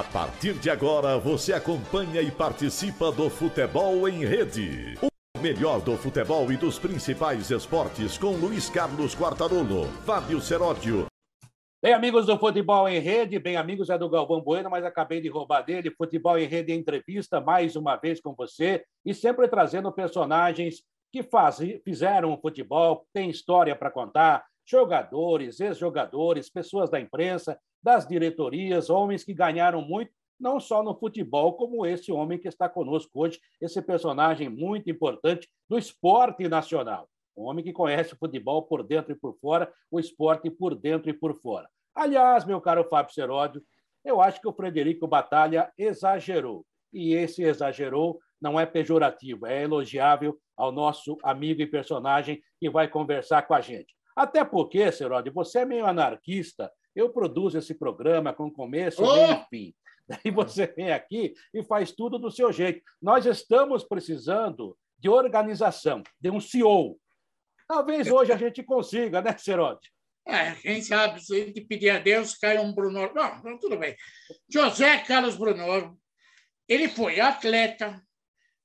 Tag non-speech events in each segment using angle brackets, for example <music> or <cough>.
A partir de agora, você acompanha e participa do Futebol em Rede. O melhor do futebol e dos principais esportes com Luiz Carlos Quartarolo, Fábio Seródio. Bem, amigos do Futebol em Rede, bem, amigos é do Galvão Bueno, mas acabei de roubar dele. Futebol em Rede entrevista mais uma vez com você e sempre trazendo personagens que faz, fizeram o futebol, tem história para contar, jogadores, ex-jogadores, pessoas da imprensa, das diretorias, homens que ganharam muito, não só no futebol, como esse homem que está conosco hoje, esse personagem muito importante do esporte nacional. Um homem que conhece o futebol por dentro e por fora, o esporte por dentro e por fora. Aliás, meu caro Fábio Seródio, eu acho que o Frederico Batalha exagerou. E esse exagerou não é pejorativo, é elogiável ao nosso amigo e personagem que vai conversar com a gente. Até porque, Serode, você é meio anarquista. Eu produzo esse programa com começo, oh! meio e fim. Daí você vem aqui e faz tudo do seu jeito. Nós estamos precisando de organização, de um CEO. Talvez hoje a gente consiga, né, Serode? É, quem sabe, se a gente pedir a Deus, cai um Bruno. Não, tudo bem. José Carlos Bruno, ele foi atleta,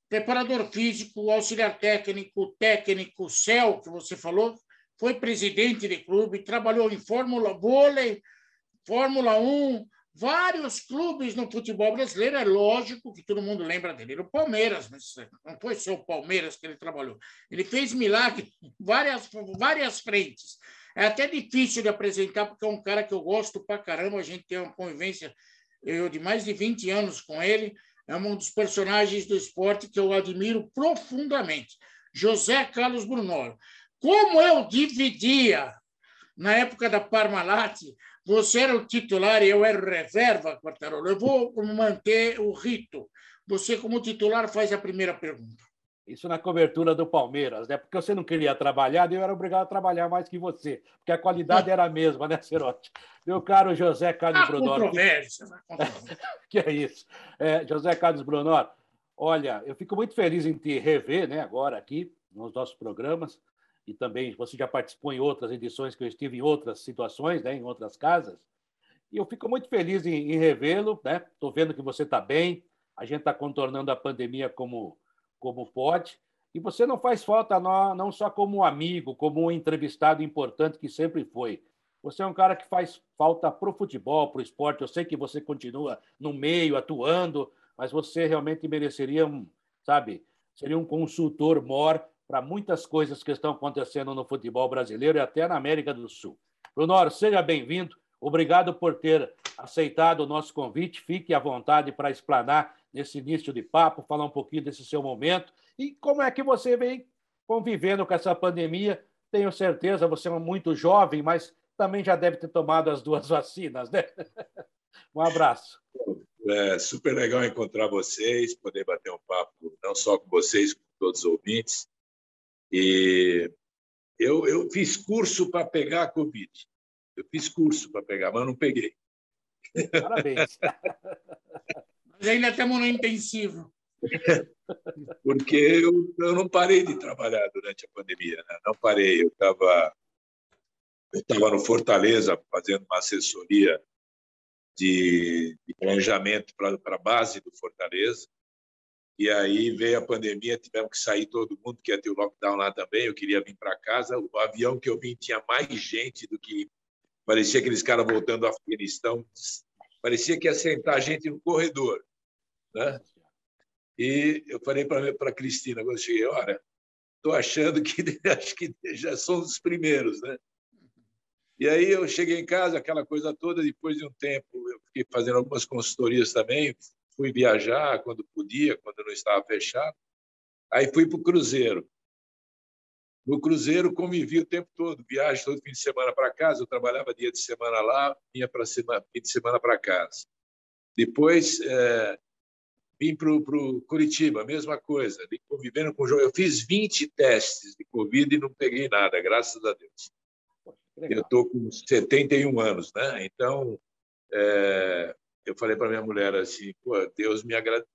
preparador físico, auxiliar técnico, técnico, CEL, que você falou, foi presidente de clube, trabalhou em Fórmula Vôlei, Fórmula 1, vários clubes no futebol brasileiro. É lógico que todo mundo lembra dele. O Palmeiras, mas não foi só o Palmeiras que ele trabalhou. Ele fez milagre em várias, várias frentes. É até difícil de apresentar, porque é um cara que eu gosto pra caramba. A gente tem uma convivência eu, de mais de 20 anos com ele. É um dos personagens do esporte que eu admiro profundamente. José Carlos Brunoro. Como eu dividia na época da Parmalat, você era o titular e eu era o reserva, Quartarolo. Eu vou manter o rito. Você, como titular, faz a primeira pergunta. Isso na cobertura do Palmeiras, né? Porque você não queria trabalhar, eu era obrigado a trabalhar mais que você, porque a qualidade era a mesma, né, Cerote? Meu caro José Carlos ah, Brunor. Controvérsia, que... <laughs> que é isso? É, José Carlos Brunor, olha, eu fico muito feliz em te rever, né, agora aqui nos nossos programas e também você já participou em outras edições que eu estive em outras situações, né, em outras casas. E eu fico muito feliz em, em revê-lo, né? Estou vendo que você está bem. A gente está contornando a pandemia como como pode. E você não faz falta não, não só como um amigo, como um entrevistado importante que sempre foi. Você é um cara que faz falta para o futebol, para o esporte. Eu sei que você continua no meio, atuando, mas você realmente mereceria um, sabe, seria um consultor maior para muitas coisas que estão acontecendo no futebol brasileiro e até na América do Sul. Brunor, seja bem-vindo. Obrigado por ter aceitado o nosso convite. Fique à vontade para explanar nesse início de papo, falar um pouquinho desse seu momento e como é que você vem convivendo com essa pandemia. Tenho certeza, você é muito jovem, mas também já deve ter tomado as duas <laughs> vacinas, né? Um abraço. É super legal encontrar vocês, poder bater um papo não só com vocês, com todos os ouvintes. E eu, eu fiz curso para pegar a Covid. Eu fiz curso para pegar, mas não peguei. Parabéns. <laughs> mas ainda estamos no intensivo. Porque eu, eu não parei de trabalhar durante a pandemia. Né? Não parei. Eu estava eu tava no Fortaleza fazendo uma assessoria de, de planejamento para a base do Fortaleza. E aí veio a pandemia, tivemos que sair todo mundo, que ia ter o lockdown lá também. Eu queria vir para casa. O avião que eu vim tinha mais gente do que. Parecia aqueles caras voltando do Afeganistão. Parecia que ia sentar gente no corredor. Né? E eu falei para a Cristina, quando eu cheguei, olha, estou achando que <laughs> acho que já somos os primeiros. Né? E aí eu cheguei em casa, aquela coisa toda, depois de um tempo, eu fiquei fazendo algumas consultorias também, fui viajar quando podia, quando não estava fechado. Aí fui para o Cruzeiro. No Cruzeiro convivi o tempo todo, viagem todo fim de semana para casa. Eu trabalhava dia de semana lá, vinha para fim de semana para casa. Depois é, vim para o Curitiba, mesma coisa, convivendo com o João. Eu fiz 20 testes de Covid e não peguei nada, graças a Deus. Eu estou com 71 anos, né? Então, é, eu falei para minha mulher assim, Deus me, agrade...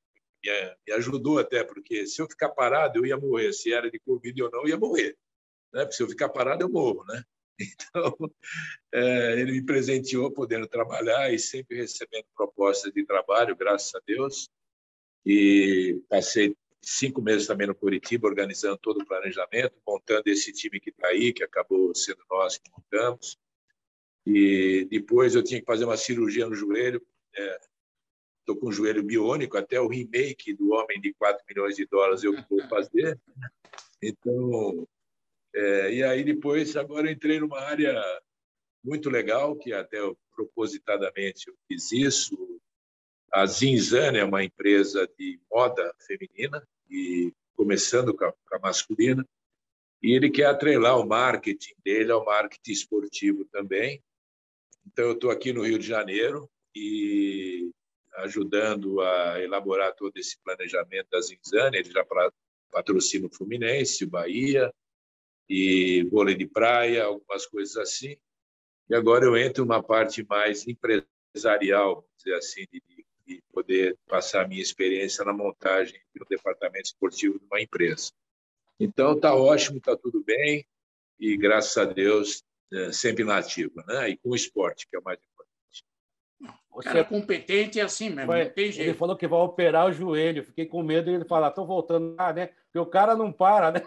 me, ajudou até, porque se eu ficar parado, eu ia morrer. Se era de Covid ou não, eu ia morrer. Né? Porque se eu ficar parado, eu morro, né? <laughs> Então, é, ele me presenteou podendo trabalhar e sempre recebendo propostas de trabalho, graças a Deus. E passei cinco meses também no Curitiba, organizando todo o planejamento, montando esse time que está aí, que acabou sendo nós que montamos. E depois eu tinha que fazer uma cirurgia no joelho. Estou é, com o joelho biônico, até o remake do Homem de 4 milhões de dólares eu vou fazer. Então, é, e aí depois, agora entrei numa área muito legal, que até eu, propositadamente eu fiz isso. A Zinzane é uma empresa de moda feminina, e começando com a, com a masculina, e ele quer atrelar o marketing dele ao marketing esportivo também. Então, eu estou aqui no Rio de Janeiro e ajudando a elaborar todo esse planejamento da Zinzane. Ele já patrocina o Fluminense, o Bahia, e vôlei de praia, algumas coisas assim. E agora eu entro numa parte mais empresarial, dizer assim, de, de poder passar a minha experiência na montagem do departamento esportivo de uma empresa. Então está ótimo, está tudo bem e graças a Deus é, sempre nativa, né? E com o esporte que é o mais importante. Você é competente é assim mesmo, vai, Ele falou que vai operar o joelho. Fiquei com medo de ele falar, estou voltando lá, né? Porque o cara não para, né?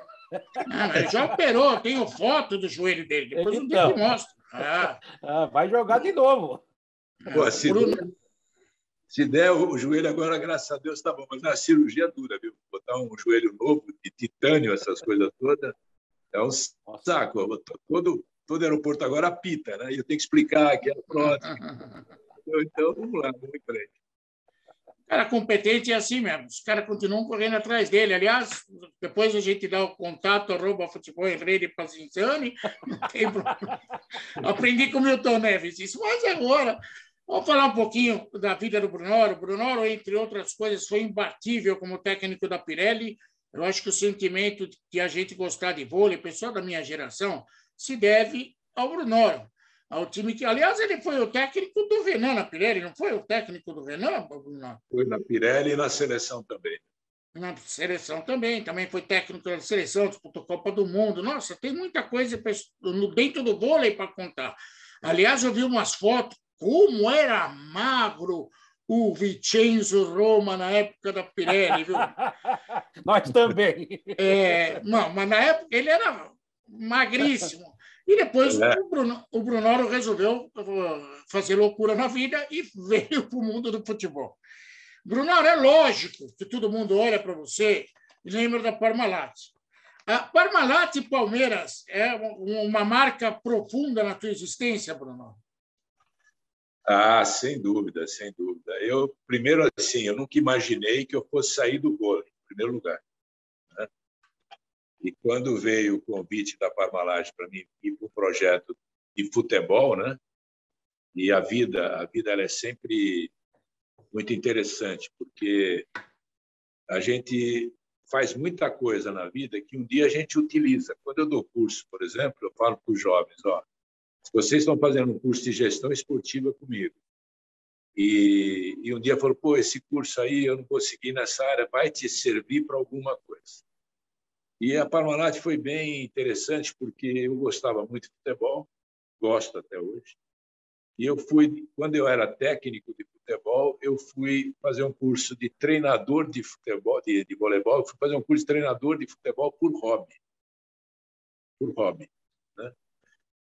Não, ele já operou, tenho foto do joelho dele. Depois então, um dia eu mostro. Ah. Ah, vai jogar de novo. Pô, se, Bruno... der, se der o joelho agora, graças a Deus, tá bom. Mas é uma cirurgia dura, viu? Botar um joelho novo, de titânio, essas coisas todas, é um saco. Todo, todo aeroporto agora apita, né? E eu tenho que explicar que é prótese. <laughs> Então, vamos lá, vamos em frente cara competente é assim mesmo. Os caras continuam correndo atrás dele. Aliás, depois a gente dá o contato, arroba futebol em rede para Zinzani. Aprendi com o Milton Neves isso. Mas agora, vamos falar um pouquinho da vida do Brunoro. O Brunoro, entre outras coisas, foi imbatível como técnico da Pirelli. Eu acho que o sentimento de a gente gostar de vôlei, pessoal da minha geração, se deve ao Brunoro ao time que, aliás, ele foi o técnico do Renan na Pirelli, não foi o técnico do Renan? Foi na Pirelli e na seleção também. Na seleção também, também foi técnico da seleção, disputou Copa do Mundo. Nossa, tem muita coisa dentro do vôlei para contar. Aliás, eu vi umas fotos, como era magro o Vincenzo Roma na época da Pirelli, viu? <laughs> Nós também. É, não, mas na época ele era magríssimo. E depois é. o, Bruno, o Brunoro resolveu fazer loucura na vida e <laughs> veio para o mundo do futebol. Brunoro, é lógico que todo mundo olha para você e lembra da Parmalat. A Parmalat Palmeiras é uma marca profunda na tua existência, Bruno? Ah, sem dúvida, sem dúvida. Eu, primeiro, assim, eu nunca imaginei que eu fosse sair do vôlei, em primeiro lugar. E quando veio o convite da Parmalat para mim ir para um projeto de futebol, né? E a vida, a vida ela é sempre muito interessante, porque a gente faz muita coisa na vida que um dia a gente utiliza. Quando eu dou curso, por exemplo, eu falo para os jovens, ó, se vocês estão fazendo um curso de gestão esportiva comigo, e, e um dia falou, pô, esse curso aí eu não vou seguir nessa área, vai te servir para alguma coisa. E a Parmalat foi bem interessante porque eu gostava muito de futebol, gosto até hoje. E eu fui, quando eu era técnico de futebol, eu fui fazer um curso de treinador de futebol, de, de voleibol, eu fui fazer um curso de treinador de futebol por hobby. Por hobby. Né?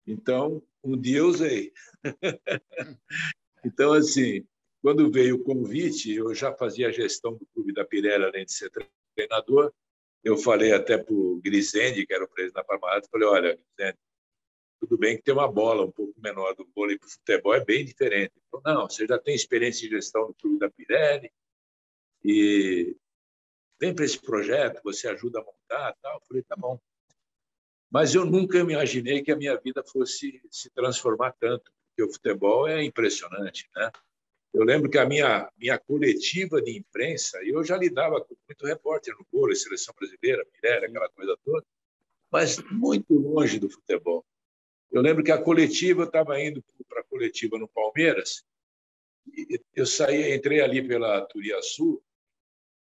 Então, um dia eu usei. <laughs> então, assim, quando veio o convite, eu já fazia a gestão do clube da Pirelli, além de ser treinador, eu falei até para o Grisende, que era o presidente da Parmalat, falei, olha, Grisende, tudo bem que tem uma bola um pouco menor do vôlei para o futebol, é bem diferente. Falou, não, você já tem experiência de gestão no clube da Pirelli e vem para esse projeto, você ajuda a montar tal. Eu falei, tá bom. Mas eu nunca imaginei que a minha vida fosse se transformar tanto, porque o futebol é impressionante, né? Eu lembro que a minha, minha coletiva de imprensa, eu já lidava com muito repórter no Golo, Seleção Brasileira, Mirella, aquela coisa toda, mas muito longe do futebol. Eu lembro que a coletiva, eu estava indo para a coletiva no Palmeiras, eu saí, entrei ali pela Turiaçu,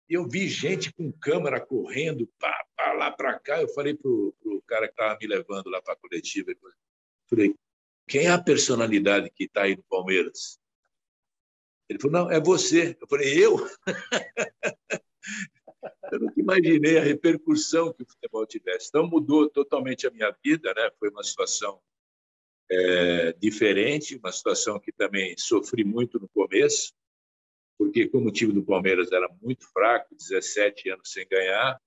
e eu vi gente com câmera correndo pá, pá, lá para cá. Eu falei para o cara que estava me levando lá para a coletiva, Falei, quem é a personalidade que está aí no Palmeiras? Ele falou, não, é você. Eu falei, eu? <laughs> eu nunca imaginei a repercussão que o futebol tivesse. Então, mudou totalmente a minha vida, né? Foi uma situação é, diferente, uma situação que também sofri muito no começo, porque como o time do Palmeiras era muito fraco, 17 anos sem ganhar,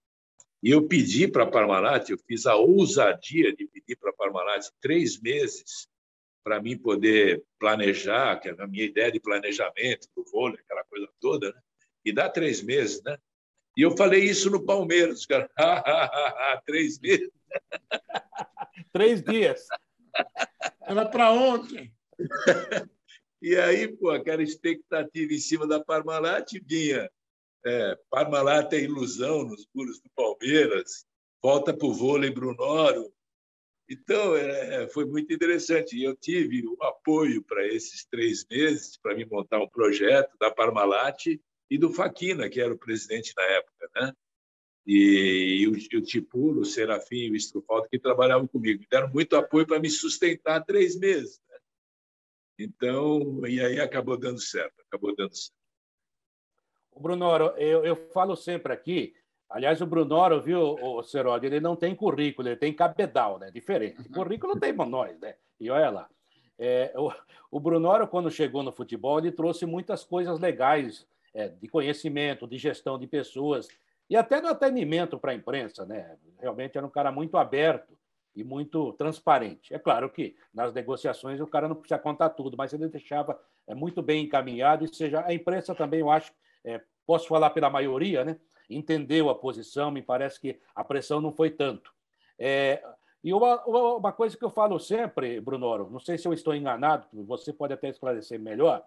e eu pedi para a Parmalat, eu fiz a ousadia de pedir para a Parmalat três meses para mim poder planejar, que é a minha ideia de planejamento do vôlei, aquela coisa toda, né? e dá três meses, né? E eu falei isso no Palmeiras, cara. <laughs> três meses. <laughs> três dias. Era para ontem. <laughs> E aí, pô, aquela expectativa em cima da Parmalat vinha. É, Parmalat é ilusão nos muros do Palmeiras, volta para o vôlei Brunoro, então, é, foi muito interessante. E eu tive o apoio para esses três meses, para me montar um projeto da Parmalat e do Faquina, que era o presidente na época. Né? E, e o, o Tipulo, o Serafim e o Estrufaldo, que trabalhavam comigo. Me deram muito apoio para me sustentar três meses. Né? Então, e aí acabou dando certo. Acabou dando certo. Bruno, eu, eu falo sempre aqui Aliás, o Brunoro, viu, o Serodi, ele não tem currículo, ele tem cabedal, né? Diferente. Uhum. Currículo tem nós, né? E olha lá. É, o, o Brunoro, quando chegou no futebol, ele trouxe muitas coisas legais é, de conhecimento, de gestão de pessoas e até do atendimento para a imprensa, né? Realmente era um cara muito aberto e muito transparente. É claro que nas negociações o cara não precisa contar tudo, mas ele deixava é, muito bem encaminhado e seja a imprensa também, eu acho, é, posso falar pela maioria, né? Entendeu a posição, me parece que a pressão não foi tanto. É, e uma, uma coisa que eu falo sempre, Brunoro, não sei se eu estou enganado, você pode até esclarecer melhor,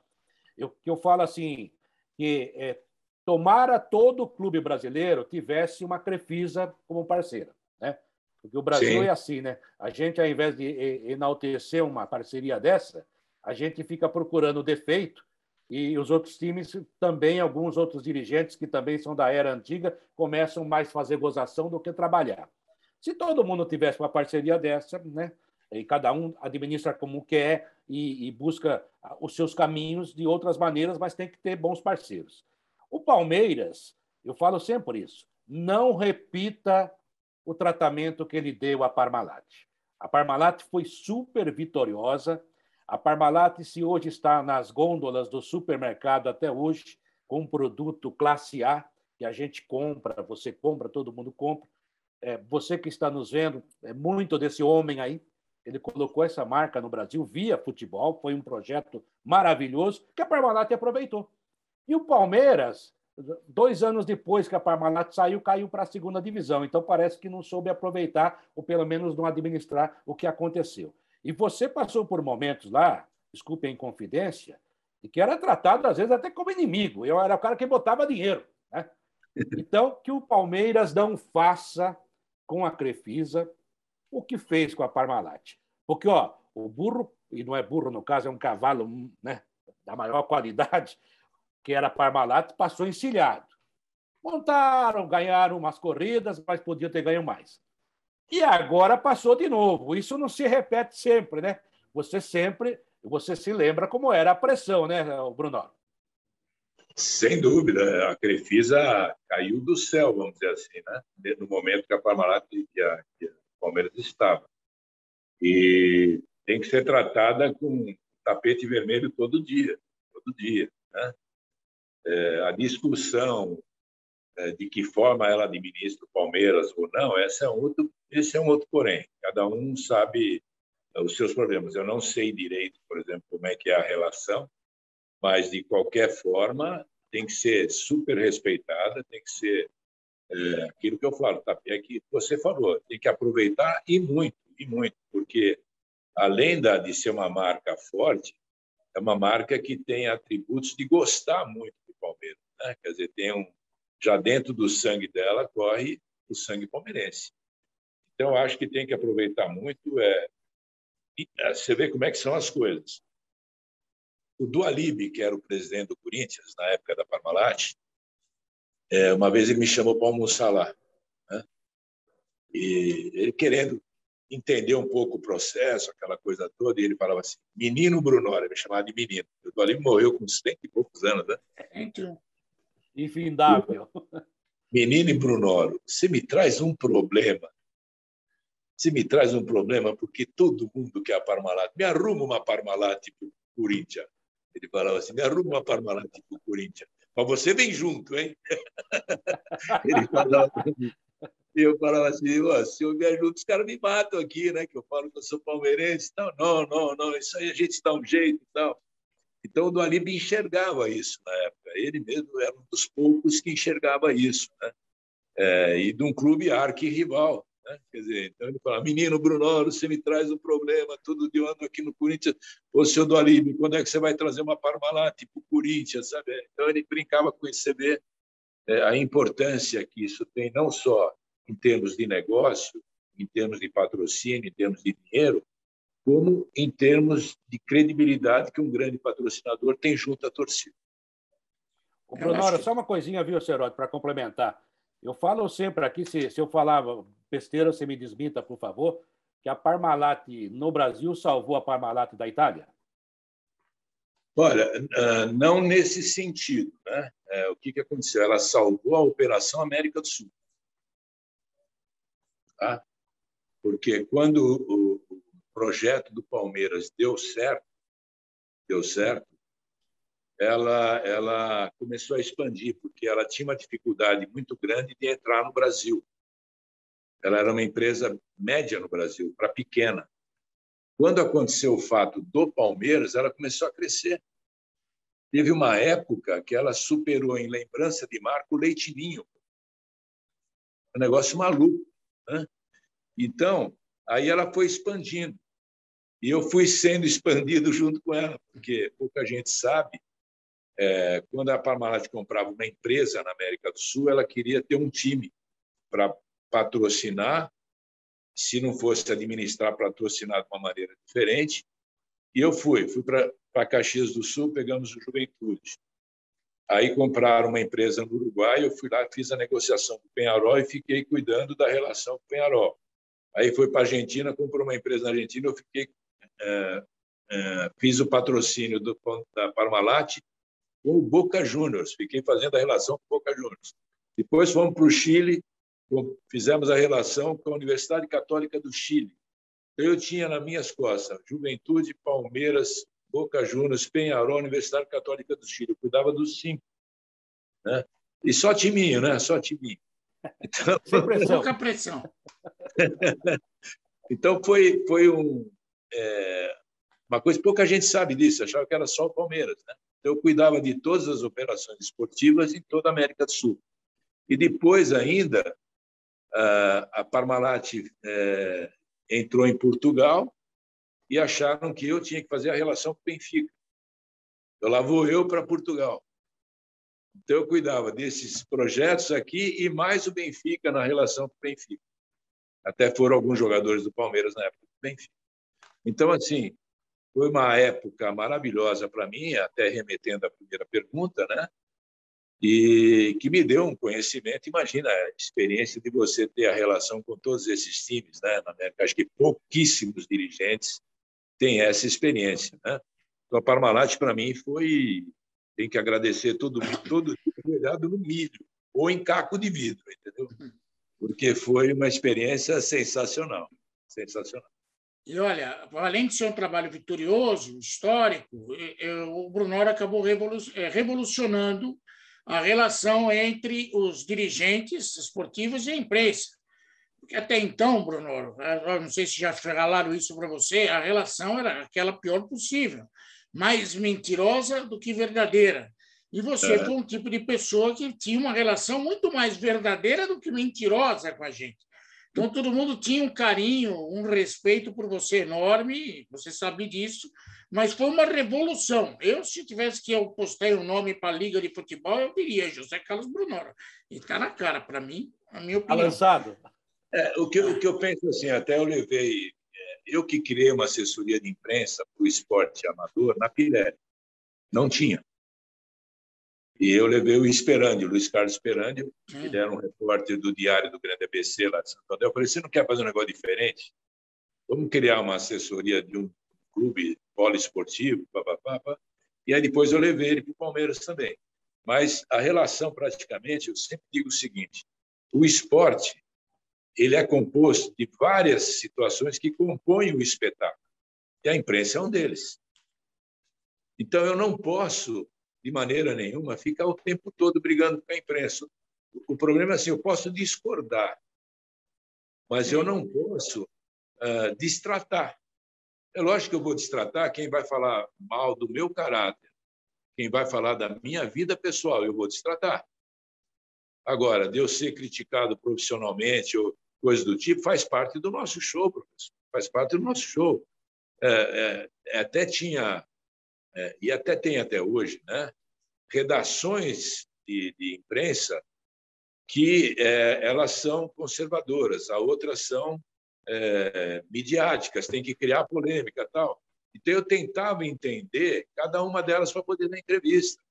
eu, que eu falo assim, que é, tomara todo o clube brasileiro tivesse uma Crefisa como parceira, né? Porque o Brasil Sim. é assim, né? A gente, ao invés de enaltecer uma parceria dessa, a gente fica procurando defeito e os outros times também, alguns outros dirigentes que também são da era antiga, começam mais a fazer gozação do que trabalhar. Se todo mundo tivesse uma parceria dessa, né, e cada um administra como quer e, e busca os seus caminhos de outras maneiras, mas tem que ter bons parceiros. O Palmeiras, eu falo sempre isso, não repita o tratamento que ele deu à Parmalat. A Parmalat foi super vitoriosa, a Parmalat, se hoje está nas gôndolas do supermercado até hoje, com um produto classe A, que a gente compra, você compra, todo mundo compra. É, você que está nos vendo, é muito desse homem aí. Ele colocou essa marca no Brasil via futebol, foi um projeto maravilhoso que a Parmalat aproveitou. E o Palmeiras, dois anos depois que a Parmalat saiu, caiu para a segunda divisão. Então parece que não soube aproveitar, ou pelo menos não administrar o que aconteceu. E você passou por momentos lá, desculpe a inconfidência, e que era tratado, às vezes, até como inimigo. Eu era o cara que botava dinheiro. Né? <laughs> Então, que o Palmeiras não faça com a Crefisa o que fez com a Parmalat. Porque ó, o burro, e não é burro no caso, é um cavalo né, da maior qualidade, que era a Parmalat, passou encilhado. Montaram, ganharam umas corridas, mas podiam ter ganho mais. E agora passou de novo. Isso não se repete sempre, né? Você sempre, você se lembra como era a pressão, né, Bruno? Sem dúvida, a Crefisa caiu do céu, vamos dizer assim, né? No momento que a Parmalat e a, Palmeiras estava. E tem que ser tratada com tapete vermelho todo dia, todo dia, né? É, a discussão de que forma ela administra o Palmeiras ou não, esse é um outro, esse é um outro porém. Cada um sabe é, os seus problemas. Eu não sei direito, por exemplo, como é que é a relação, mas de qualquer forma tem que ser super respeitada, tem que ser é, aquilo que eu falo, tá? é que você falou, tem que aproveitar e muito, e muito, porque além da, de ser uma marca forte, é uma marca que tem atributos de gostar muito do Palmeiras, né? quer dizer, tem um, já dentro do sangue dela corre o sangue palmeirense. Então, acho que tem que aproveitar muito. É, é, você vê como é que são as coisas. O Dualib, que era o presidente do Corinthians na época da Parmalat, é, uma vez ele me chamou para almoçar lá. Né? E ele querendo entender um pouco o processo, aquela coisa toda, e ele falava assim, menino Brunora, me chamava de menino. O Dualib morreu com 100 e poucos anos, né? Infindável. Menino Brunoro, você me traz um problema. Você me traz um problema porque todo mundo quer a Parmalat. Me arruma uma Parmalat para o Corinthians. Ele falava assim, me arruma uma Parmalat para o Corinthians. Mas você vem junto, hein? <laughs> Ele falava e eu falava assim, se eu vier junto, os caras me matam aqui, né? Que eu falo que eu sou palmeirense. Não, não, não, não, isso aí a gente dá um jeito e tal. Então, o Dualib enxergava isso na época. Ele mesmo era um dos poucos que enxergava isso. Né? É, e de um clube arquirrival. Né? Quer dizer, então ele fala, menino Brunoro, você me traz um problema, todo dia eu ando aqui no Corinthians. Ô, seu Dualib, quando é que você vai trazer uma Parmalat tipo Corinthians, sabe? Então, ele brincava com CB, é, a importância que isso tem, não só em termos de negócio, em termos de patrocínio, em termos de dinheiro, como em termos de credibilidade que um grande patrocinador tem junto à torcida. O Brunora, que... só uma coisinha, viu, Cerote, para complementar. Eu falo sempre aqui, se, se eu falava besteira, você me desminta, por favor, que a Parmalat no Brasil salvou a Parmalat da Itália? Olha, ah, não nesse sentido. Né? É, o que, que aconteceu? Ela salvou a Operação América do Sul. Tá? Porque quando projeto do Palmeiras deu certo, deu certo, ela, ela começou a expandir, porque ela tinha uma dificuldade muito grande de entrar no Brasil. Ela era uma empresa média no Brasil, para pequena. Quando aconteceu o fato do Palmeiras, ela começou a crescer. Teve uma época que ela superou em lembrança de Marco Leitinho. Um negócio maluco. Né? Então, aí ela foi expandindo. E eu fui sendo expandido junto com ela, porque pouca gente sabe. É, quando a Parmalat comprava uma empresa na América do Sul, ela queria ter um time para patrocinar, se não fosse administrar, patrocinar de uma maneira diferente. E eu fui, fui para Caxias do Sul, pegamos o Juventude. Aí compraram uma empresa no Uruguai, eu fui lá, fiz a negociação com o Penharol e fiquei cuidando da relação com o Penharol. Aí foi para a Argentina, comprou uma empresa na Argentina, eu fiquei fiz o patrocínio do, da Parmalat com o Boca Juniors, fiquei fazendo a relação com o Boca Juniors. Depois fomos para o Chile, fizemos a relação com a Universidade Católica do Chile. Eu tinha nas minhas costas Juventude, Palmeiras, Boca Juniors, Penharol, Universidade Católica do Chile. Eu cuidava dos cinco. Né? E só timinho, né? Só timinho. Então, Sem pressão. Pouca pressão. <laughs> então, foi, foi um, é, uma coisa pouca gente sabe disso, achava que era só o Palmeiras. Né? Então, eu cuidava de todas as operações esportivas em toda a América do Sul. E depois, ainda, a Parmalat é, entrou em Portugal e acharam que eu tinha que fazer a relação com o Benfica. Então, lá vou eu para Portugal. Então, eu cuidava desses projetos aqui e mais o Benfica na relação com o Benfica. Até foram alguns jogadores do Palmeiras na época do Benfica. Então, assim, foi uma época maravilhosa para mim, até remetendo à primeira pergunta, né? E que me deu um conhecimento. Imagina a experiência de você ter a relação com todos esses times, né? Na América, acho que pouquíssimos dirigentes têm essa experiência, né? Então, a Parmalat, para mim, foi. Tem que agradecer todo todo olhado no milho ou em caco de vidro, entendeu? Porque foi uma experiência sensacional, sensacional. E olha, além de ser um trabalho vitorioso, histórico, o Brunor acabou é, revolucionando a relação entre os dirigentes esportivos e a imprensa. Porque até então, Bruno, não sei se já falaram isso para você, a relação era aquela pior possível, mais mentirosa do que verdadeira. E você é. foi um tipo de pessoa que tinha uma relação muito mais verdadeira do que mentirosa com a gente. Então, todo mundo tinha um carinho, um respeito por você enorme, você sabe disso, mas foi uma revolução. Eu, se tivesse que eu postei o um nome para a Liga de Futebol, eu diria José Carlos Brunora. E está na cara, para mim, a minha opinião. Alançado. É, o, que, o que eu penso assim, até eu levei, é, eu que criei uma assessoria de imprensa para o esporte amador na Pirelli. Não tinha. E eu levei o Esperandi, o Luiz Carlos Esperandi, hum. ele era um repórter do Diário do Grande ABC lá de Santo André. Eu falei, você não quer fazer um negócio diferente? vamos criar uma assessoria de um clube poliesportivo, papapá, e aí depois eu levei ele para o Palmeiras também. Mas a relação, praticamente, eu sempre digo o seguinte: o esporte ele é composto de várias situações que compõem o espetáculo. E a imprensa é um deles. Então, eu não posso, de maneira nenhuma, ficar o tempo todo brigando com a imprensa. O problema é assim: eu posso discordar, mas eu não posso uh, distratar. É lógico que eu vou distratar quem vai falar mal do meu caráter, quem vai falar da minha vida pessoal, eu vou distratar. Agora, de eu ser criticado profissionalmente ou coisa do tipo, faz parte do nosso show, professor. Faz parte do nosso show. É, é, até tinha, é, e até tem até hoje, né? redações de, de imprensa que é, elas são conservadoras, a outras são é, midiáticas, tem que criar polêmica tal. Então eu tentava entender cada uma delas para poder dar entrevista.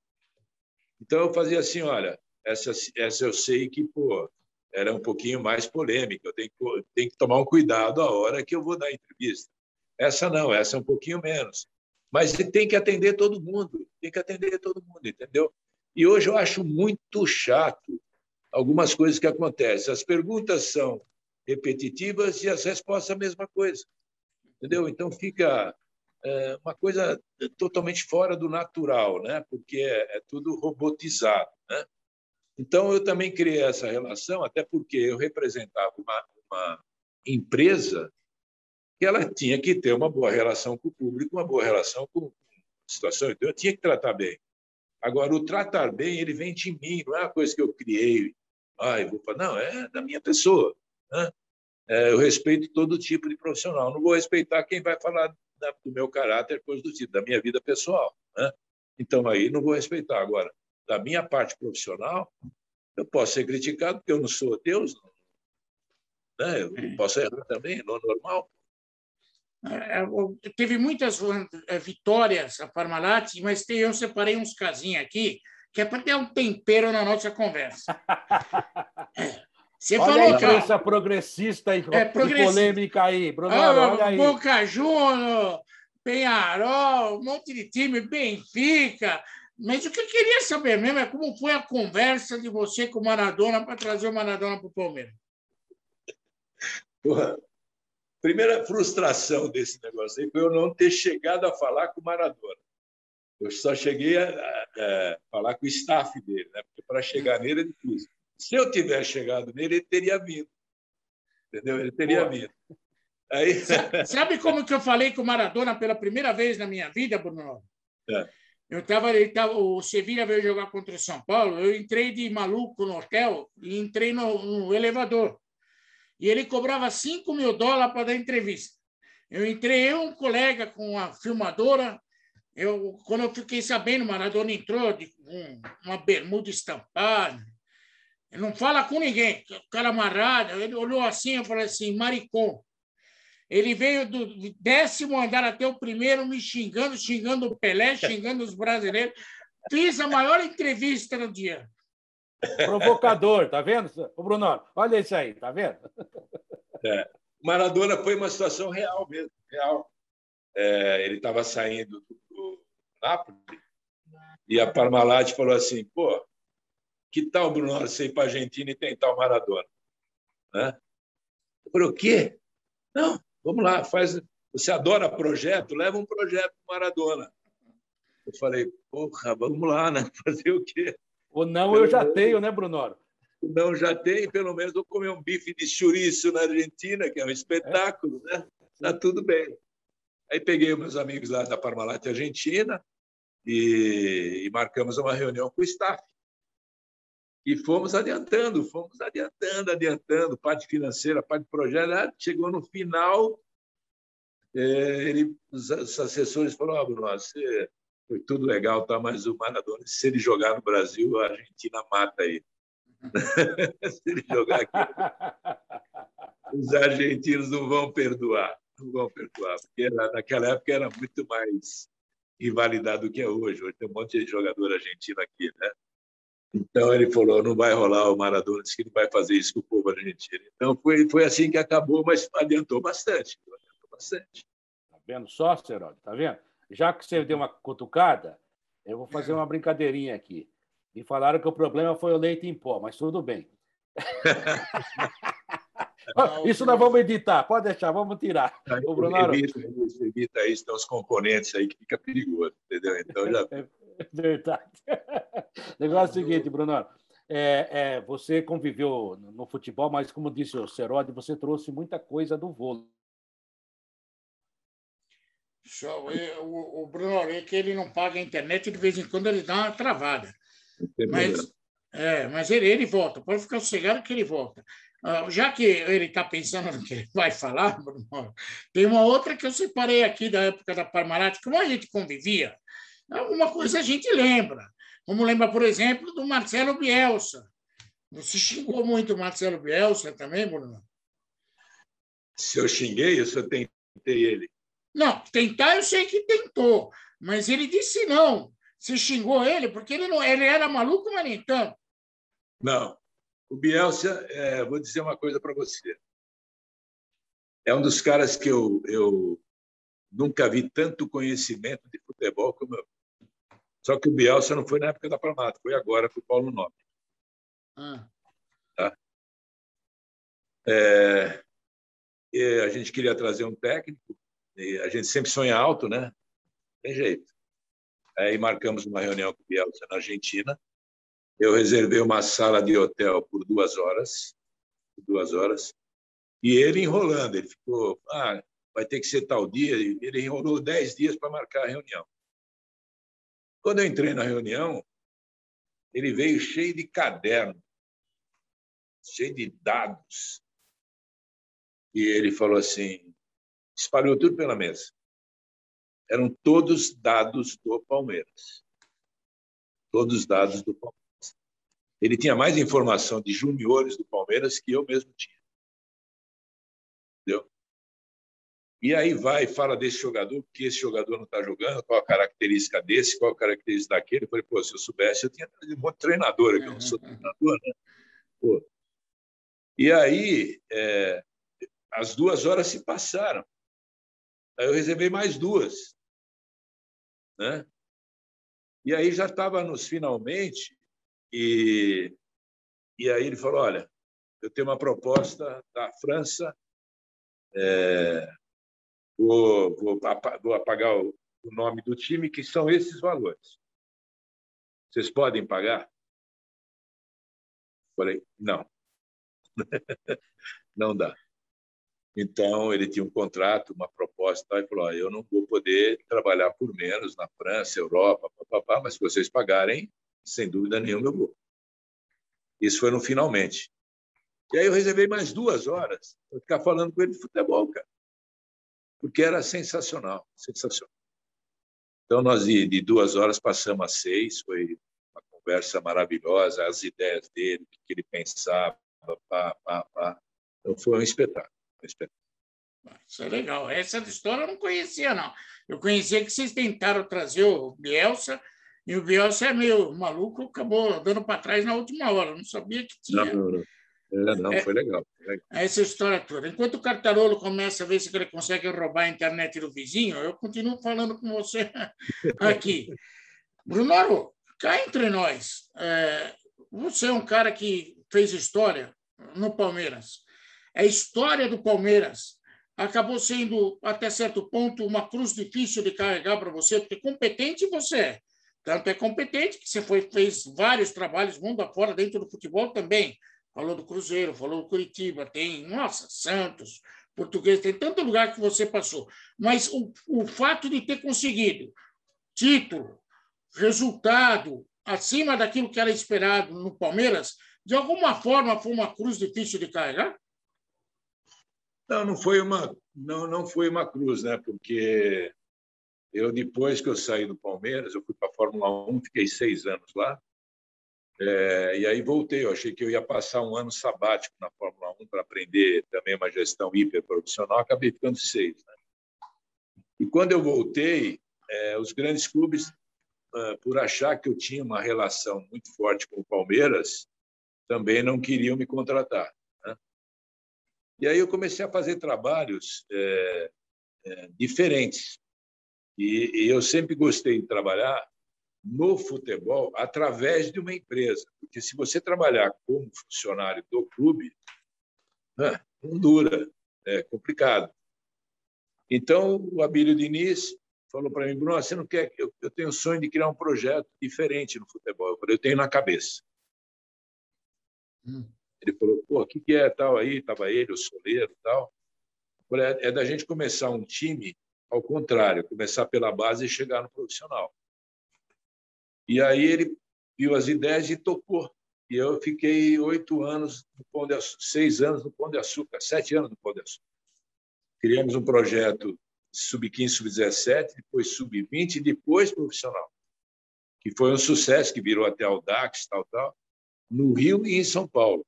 Então eu fazia assim, olha, essa, essa eu sei que pô, era um pouquinho mais polêmica, eu tenho que, tenho que tomar um cuidado a hora que eu vou dar entrevista. Essa não, essa é um pouquinho menos. Mas tem que atender todo mundo, tem que atender todo mundo, entendeu? E hoje eu acho muito chato algumas coisas que acontecem. As perguntas são repetitivas e as respostas a mesma coisa. Entendeu? Então fica é, uma coisa totalmente fora do natural, né? porque é, é tudo robotizado. Né? Então eu também criei essa relação, até porque eu representava uma, uma empresa que ela tinha que ter uma boa relação com o público, uma boa relação com a situação. Então eu tinha que tratar bem. Agora, o tratar bem, ele vem de mim, não é uma coisa que eu criei. Ah, eu vou falar, não, é da minha pessoa. Né? É, eu respeito todo tipo de profissional. Não vou respeitar quem vai falar da, do meu caráter, coisa do tipo, da minha vida pessoal. Né? Então, aí não vou respeitar. Agora, da minha parte profissional, eu posso ser criticado porque eu não sou Deus. Né? Eu é. posso errar também, não é normal. É, teve muitas é, vitórias a Parmalat, mas eu separei uns casinhos aqui que é para ter um tempero na nossa conversa. <laughs> Você olha falou, a imprensa progressista e, é, polêmica aí, Bruno. Ah, olha aí. Boca Juniors, Penharol, um monte de time, Benfica. Mas o que eu queria saber mesmo é como foi a conversa de você com o Maradona para trazer o Maradona para o Palmeiras. Porra, primeira frustração desse negócio aí foi eu não ter chegado a falar com o Maradona. Eu só cheguei a, a, a falar com o staff dele, né? porque para chegar nele é difícil. Se eu tivesse chegado nele, ele teria vindo. Entendeu? Ele teria vindo. Aí... <laughs> Sabe como que eu falei com o Maradona pela primeira vez na minha vida, Bruno? É. Eu tava, ele tava, o Sevilha veio jogar contra o São Paulo. Eu entrei de maluco no hotel e entrei no, no elevador. E ele cobrava 5 mil dólares para dar entrevista. Eu entrei, eu um colega com a filmadora, eu, quando eu fiquei sabendo, Maradona entrou de um, uma bermuda estampada. Ele não fala com ninguém, o cara amarrado. Ele olhou assim, eu falei assim, maricom. Ele veio do décimo andar até o primeiro me xingando, xingando o Pelé, xingando os brasileiros. Fiz a maior entrevista no dia. Provocador, tá vendo? O Bruno, olha isso aí, tá vendo? É. Maradona foi uma situação real mesmo, real. É, ele estava saindo do, Nápoles, e a Parmalat falou assim, pô, que tal, Bruno, você ir para a Argentina e tentar o Maradona? Né? Eu falei, o quê? Não, vamos lá, faz. Você adora projeto? Leva um projeto para Maradona. Eu falei, porra, vamos lá, né? <laughs> Fazer o quê? O não eu já tenho, né, Bruno? O não já tem, pelo menos vou comer um bife de chouriço na Argentina, que é um espetáculo, né? Tá tudo bem. Aí peguei meus amigos lá da Parmalat Argentina e, e marcamos uma reunião com o staff. E fomos adiantando, fomos adiantando, adiantando, parte financeira, parte de projeto. Ah, chegou no final, é, ele, os, assessores falaram: oh, Bruno, você, foi tudo legal, tá, mas o Maradona, se ele jogar no Brasil, a Argentina mata ele. <laughs> se ele jogar aqui, os argentinos não vão perdoar não vão perdoar, porque era, naquela época era muito mais rivalidade do que é hoje. Hoje tem um monte de jogador argentino aqui, né? Então ele falou, não vai rolar o Maradona, disse que não vai fazer isso com o povo argentino. Então foi, foi assim que acabou, mas adiantou bastante. Adiantou bastante. Tá vendo só, Serode? Tá vendo? Já que você deu uma cutucada, eu vou fazer uma brincadeirinha aqui. E falaram que o problema foi o leite em pó, mas tudo bem. <laughs> isso nós vamos editar, pode deixar, vamos tirar. O Bruno evita, evita isso, tem os componentes aí que fica perigoso, entendeu? Então já. <laughs> É verdade. O <laughs> negócio é o seguinte, Bruno. É, é, você conviveu no futebol, mas como disse o Serode, você trouxe muita coisa do vôlei. Show. O, o Bruno, é que ele não paga a internet e de vez em quando ele dá uma travada. Mas, é, mas ele, ele volta, pode ficar sossegado que ele volta. Uh, já que ele está pensando no que ele vai falar, Bruno, tem uma outra que eu separei aqui da época da Parmalat, como a gente convivia. Alguma coisa a gente lembra. Como lembra, por exemplo, do Marcelo Bielsa. Você xingou muito o Marcelo Bielsa também, Bruno? Se eu xinguei, eu só tentei ele. Não, tentar eu sei que tentou, mas ele disse não. Você xingou ele porque ele não, ele era maluco, mas nem tanto. Não. O Bielsa, é, vou dizer uma coisa para você. É um dos caras que eu, eu nunca vi tanto conhecimento de futebol como eu. Só que o Bielsa não foi na época da Parmato, foi agora com o Paulo Nobre. Ah. Tá? É, a gente queria trazer um técnico, a gente sempre sonha alto, né? Tem jeito. Aí marcamos uma reunião com o Bielsa na Argentina. Eu reservei uma sala de hotel por duas horas, duas horas, e ele enrolando. Ele ficou, ah, vai ter que ser tal dia. Ele enrolou dez dias para marcar a reunião. Quando eu entrei na reunião, ele veio cheio de caderno, cheio de dados. E ele falou assim: espalhou tudo pela mesa. Eram todos dados do Palmeiras. Todos dados do Palmeiras. Ele tinha mais informação de juniores do Palmeiras que eu mesmo tinha. Entendeu? E aí vai e fala desse jogador, porque esse jogador não está jogando, qual a característica desse, qual a característica daquele. Eu falei, pô, se eu soubesse, eu tinha um monte de treinador, eu não sou treinador, né? Pô. E aí, é, as duas horas se passaram. Aí eu reservei mais duas. Né? E aí já estava nos finalmente, e, e aí ele falou, olha, eu tenho uma proposta da França, é, vou, vou, vou apagar o, o nome do time, que são esses valores. Vocês podem pagar? Falei, não. <laughs> não dá. Então, ele tinha um contrato, uma proposta, e falou: eu não vou poder trabalhar por menos na França, Europa, papapá, mas se vocês pagarem, sem dúvida nenhuma eu vou. Isso foi no finalmente. E aí eu reservei mais duas horas para ficar falando com ele de futebol, cara porque era sensacional, sensacional. Então, nós de, de duas horas passamos a seis, foi uma conversa maravilhosa, as ideias dele, o que ele pensava, pá, pá, pá. Então, foi um espetáculo, um espetáculo. Isso é legal. Essa história eu não conhecia, não. Eu conhecia que vocês tentaram trazer o Bielsa, e o Bielsa é meio maluco, acabou dando para trás na última hora. Eu não sabia que tinha. Não, não, não. É, não, foi legal, legal. Essa história toda. Enquanto o Cartarolo começa a ver se ele consegue roubar a internet do vizinho, eu continuo falando com você <laughs> aqui. Brunoro, cá entre nós, é, você é um cara que fez história no Palmeiras. A história do Palmeiras acabou sendo, até certo ponto, uma cruz difícil de carregar para você, porque competente você é. Tanto é competente que você foi, fez vários trabalhos mundo afora dentro do futebol também falou do Cruzeiro, falou do Curitiba, tem, nossa, Santos, Português, tem tanto lugar que você passou. Mas o, o fato de ter conseguido título, resultado acima daquilo que era esperado no Palmeiras, de alguma forma foi uma cruz difícil de carregar? Não, não foi uma, não, não foi uma cruz, né? Porque eu depois que eu saí do Palmeiras, eu fui para a Fórmula 1, fiquei seis anos lá. É, e aí voltei, eu achei que eu ia passar um ano sabático na Fórmula 1 para aprender também uma gestão hiperprofissional, acabei ficando seis. Né? E quando eu voltei, é, os grandes clubes, é, por achar que eu tinha uma relação muito forte com o Palmeiras, também não queriam me contratar. E aí eu comecei a fazer trabalhos é, é, diferentes. E, e eu sempre gostei de trabalhar no futebol através de uma empresa, porque se você trabalhar como funcionário do clube, né, não dura, é complicado. Então, o Abílio Diniz falou para mim, Bruno, você não quer? Eu, eu tenho o sonho de criar um projeto diferente no futebol. Eu falei, eu tenho na cabeça. Hum. Ele falou, pô, o que, que é tal aí? Estava ele, o Soleiro tal. Falei, é, é da gente começar um time ao contrário, começar pela base e chegar no profissional. E aí ele viu as ideias e tocou. E eu fiquei oito anos no Pão de Açúcar, seis anos no Pão de Açúcar, sete anos no Pão de Açúcar. Criamos um projeto sub-15, sub-17, depois sub-20 e depois profissional, que foi um sucesso, que virou até o DAX, tal, tal, no Rio e em São Paulo.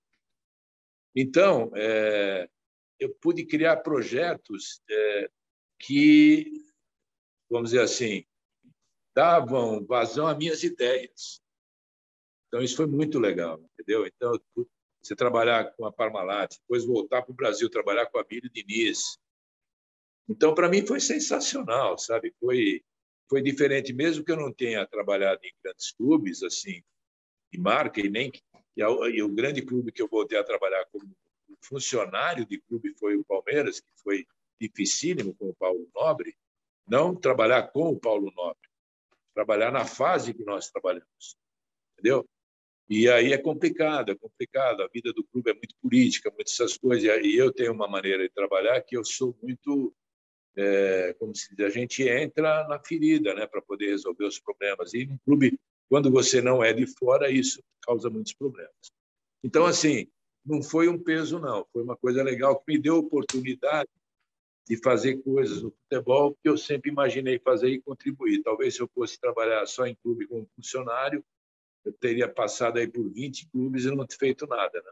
Então, é, eu pude criar projetos é, que, vamos dizer assim, davam vazão a minhas ideias. Então, isso foi muito legal, entendeu? Então, você trabalhar com a Parmalat, depois voltar para o Brasil, trabalhar com a Bíblia Diniz. Então, para mim, foi sensacional, sabe? Foi, foi diferente, mesmo que eu não tenha trabalhado em grandes clubes, assim, de marca, e nem e, e o grande clube que eu voltei a trabalhar como funcionário de clube foi o Palmeiras, que foi dificílimo com o Paulo Nobre, não trabalhar com o Paulo Nobre, trabalhar na fase que nós trabalhamos, entendeu? E aí é complicado, é complicado. A vida do clube é muito política, muitas essas coisas. E eu tenho uma maneira de trabalhar que eu sou muito, é, como se diz, a gente entra na ferida, né, para poder resolver os problemas. E no clube, quando você não é de fora, isso causa muitos problemas. Então, assim, não foi um peso, não. Foi uma coisa legal que me deu oportunidade de fazer coisas no futebol que eu sempre imaginei fazer e contribuir. Talvez se eu fosse trabalhar só em clube como funcionário, eu teria passado aí por 20 clubes e não ter feito nada. Né?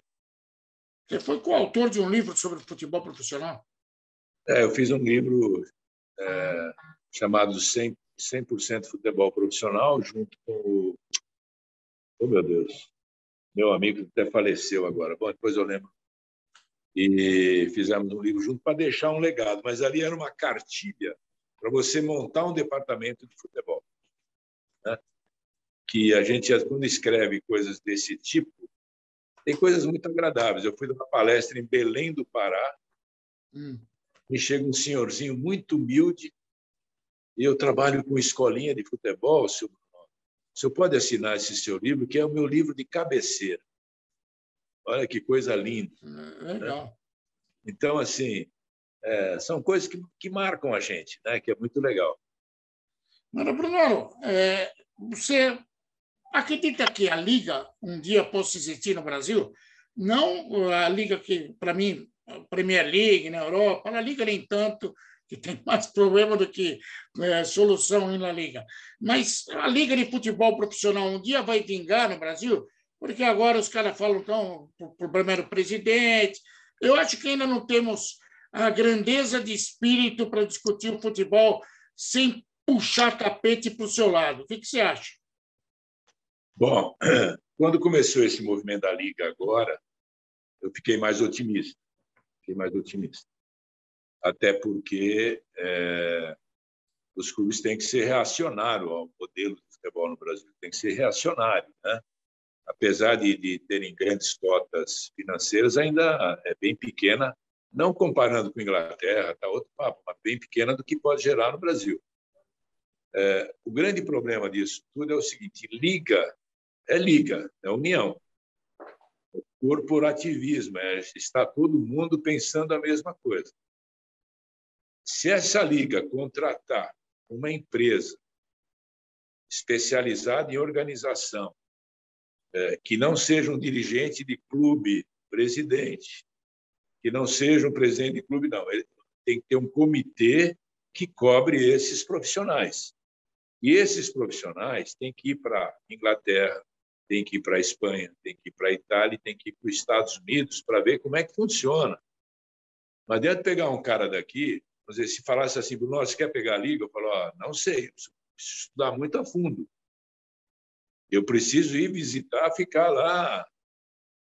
Você foi coautor de um livro sobre futebol profissional? É, eu fiz um livro é, chamado 100%, 100 Futebol Profissional, junto com o. Oh, meu Deus! Meu amigo até faleceu agora. Bom, depois eu lembro e fizemos um livro junto para deixar um legado. Mas ali era uma cartilha para você montar um departamento de futebol. Né? Que a gente, quando escreve coisas desse tipo, tem coisas muito agradáveis. Eu fui dar uma palestra em Belém do Pará, hum. e chega um senhorzinho muito humilde, eu trabalho com escolinha de futebol, senhor o senhor pode assinar esse seu livro, que é o meu livro de cabeceira. Olha que coisa linda. É, legal. Né? Então, assim, é, são coisas que, que marcam a gente, né? que é muito legal. Mano, Bruno, é, você acredita que a Liga um dia possa existir no Brasil? Não a Liga que, para mim, a Premier League na Europa, a Liga nem tanto, que tem <laughs> mais problema do que é, solução na Liga. Mas a Liga de Futebol Profissional um dia vai vingar no Brasil? porque agora os caras falam então o primeiro presidente. Eu acho que ainda não temos a grandeza de espírito para discutir o futebol sem puxar tapete para o seu lado. O que, que você acha? Bom, <clears throat> quando começou esse movimento da Liga agora, eu fiquei mais otimista. Fiquei mais otimista. Até porque é, os clubes têm que ser reacionários ao modelo de futebol no Brasil. Tem que ser reacionário, né? apesar de, de terem grandes cotas financeiras, ainda é bem pequena, não comparando com a Inglaterra, tá outro papo, mas bem pequena do que pode gerar no Brasil. É, o grande problema disso tudo é o seguinte: liga é liga, é união. O corporativismo é está todo mundo pensando a mesma coisa. Se essa liga contratar uma empresa especializada em organização é, que não seja um dirigente de clube presidente, que não seja um presidente de clube, não. Ele tem que ter um comitê que cobre esses profissionais. E esses profissionais têm que ir para Inglaterra, têm que ir para Espanha, têm que ir para Itália, têm que ir para os Estados Unidos para ver como é que funciona. Não adianta pegar um cara daqui, se falasse assim, Bruno, você quer pegar a liga? Eu falo, ah, não sei, preciso estudar muito a fundo. Eu preciso ir visitar, ficar lá,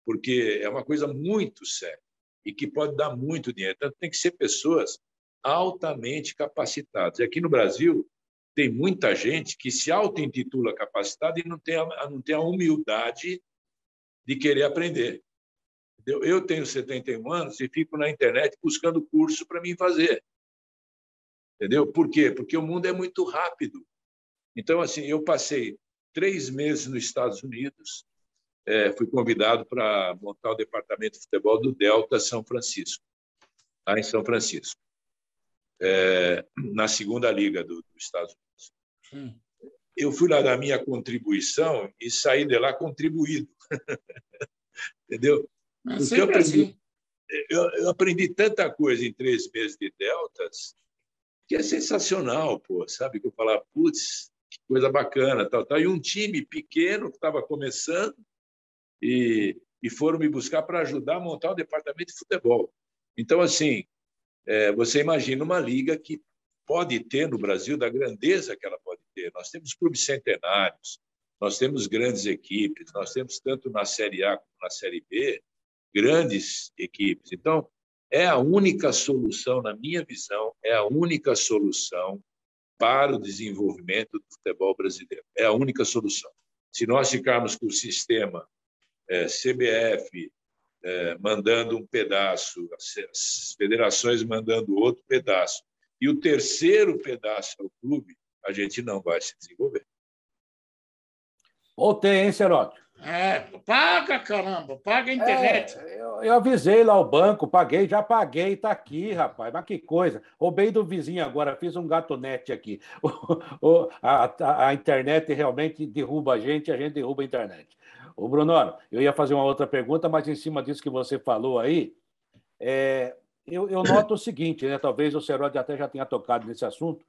porque é uma coisa muito séria e que pode dar muito dinheiro. Então, tem que ser pessoas altamente capacitados. E aqui no Brasil, tem muita gente que se auto-intitula capacitada e não tem, a, não tem a humildade de querer aprender. Eu tenho 71 anos e fico na internet buscando curso para mim fazer. Entendeu? Por quê? Porque o mundo é muito rápido. Então, assim, eu passei três meses nos Estados Unidos, é, fui convidado para montar o departamento de futebol do Delta São Francisco, lá em São Francisco, é, na segunda liga do, dos Estados Unidos. Hum. Eu fui lá dar minha contribuição e saí de lá contribuído. <laughs> Entendeu? Porque eu aprendi, eu, eu aprendi tanta coisa em três meses de Deltas que é sensacional, pô, sabe? Que eu falava, putz, que coisa bacana, tal, tal. E um time pequeno que estava começando e, e foram me buscar para ajudar a montar o departamento de futebol. Então, assim, é, você imagina uma liga que pode ter no Brasil, da grandeza que ela pode ter. Nós temos clubes centenários, nós temos grandes equipes, nós temos tanto na Série A como na Série B, grandes equipes. Então, é a única solução, na minha visão, é a única solução para o desenvolvimento do futebol brasileiro. É a única solução. Se nós ficarmos com o sistema é, CBF é, mandando um pedaço, as federações mandando outro pedaço, e o terceiro pedaço é o clube, a gente não vai se desenvolver. Voltei, hein, Serote? É, paga, caramba, paga a internet. É, eu, eu, avisei lá o banco, paguei, já paguei, tá aqui, rapaz. Mas que coisa. Roubei do vizinho agora, fiz um gatonete aqui. <laughs> O, a, a, a, internet realmente derruba a gente, a gente derruba a internet. O Bruno, eu ia fazer uma outra pergunta, mas em cima disso que você falou aí, é, eu, eu, noto o seguinte, né? Talvez o Serode até já tenha tocado nesse assunto,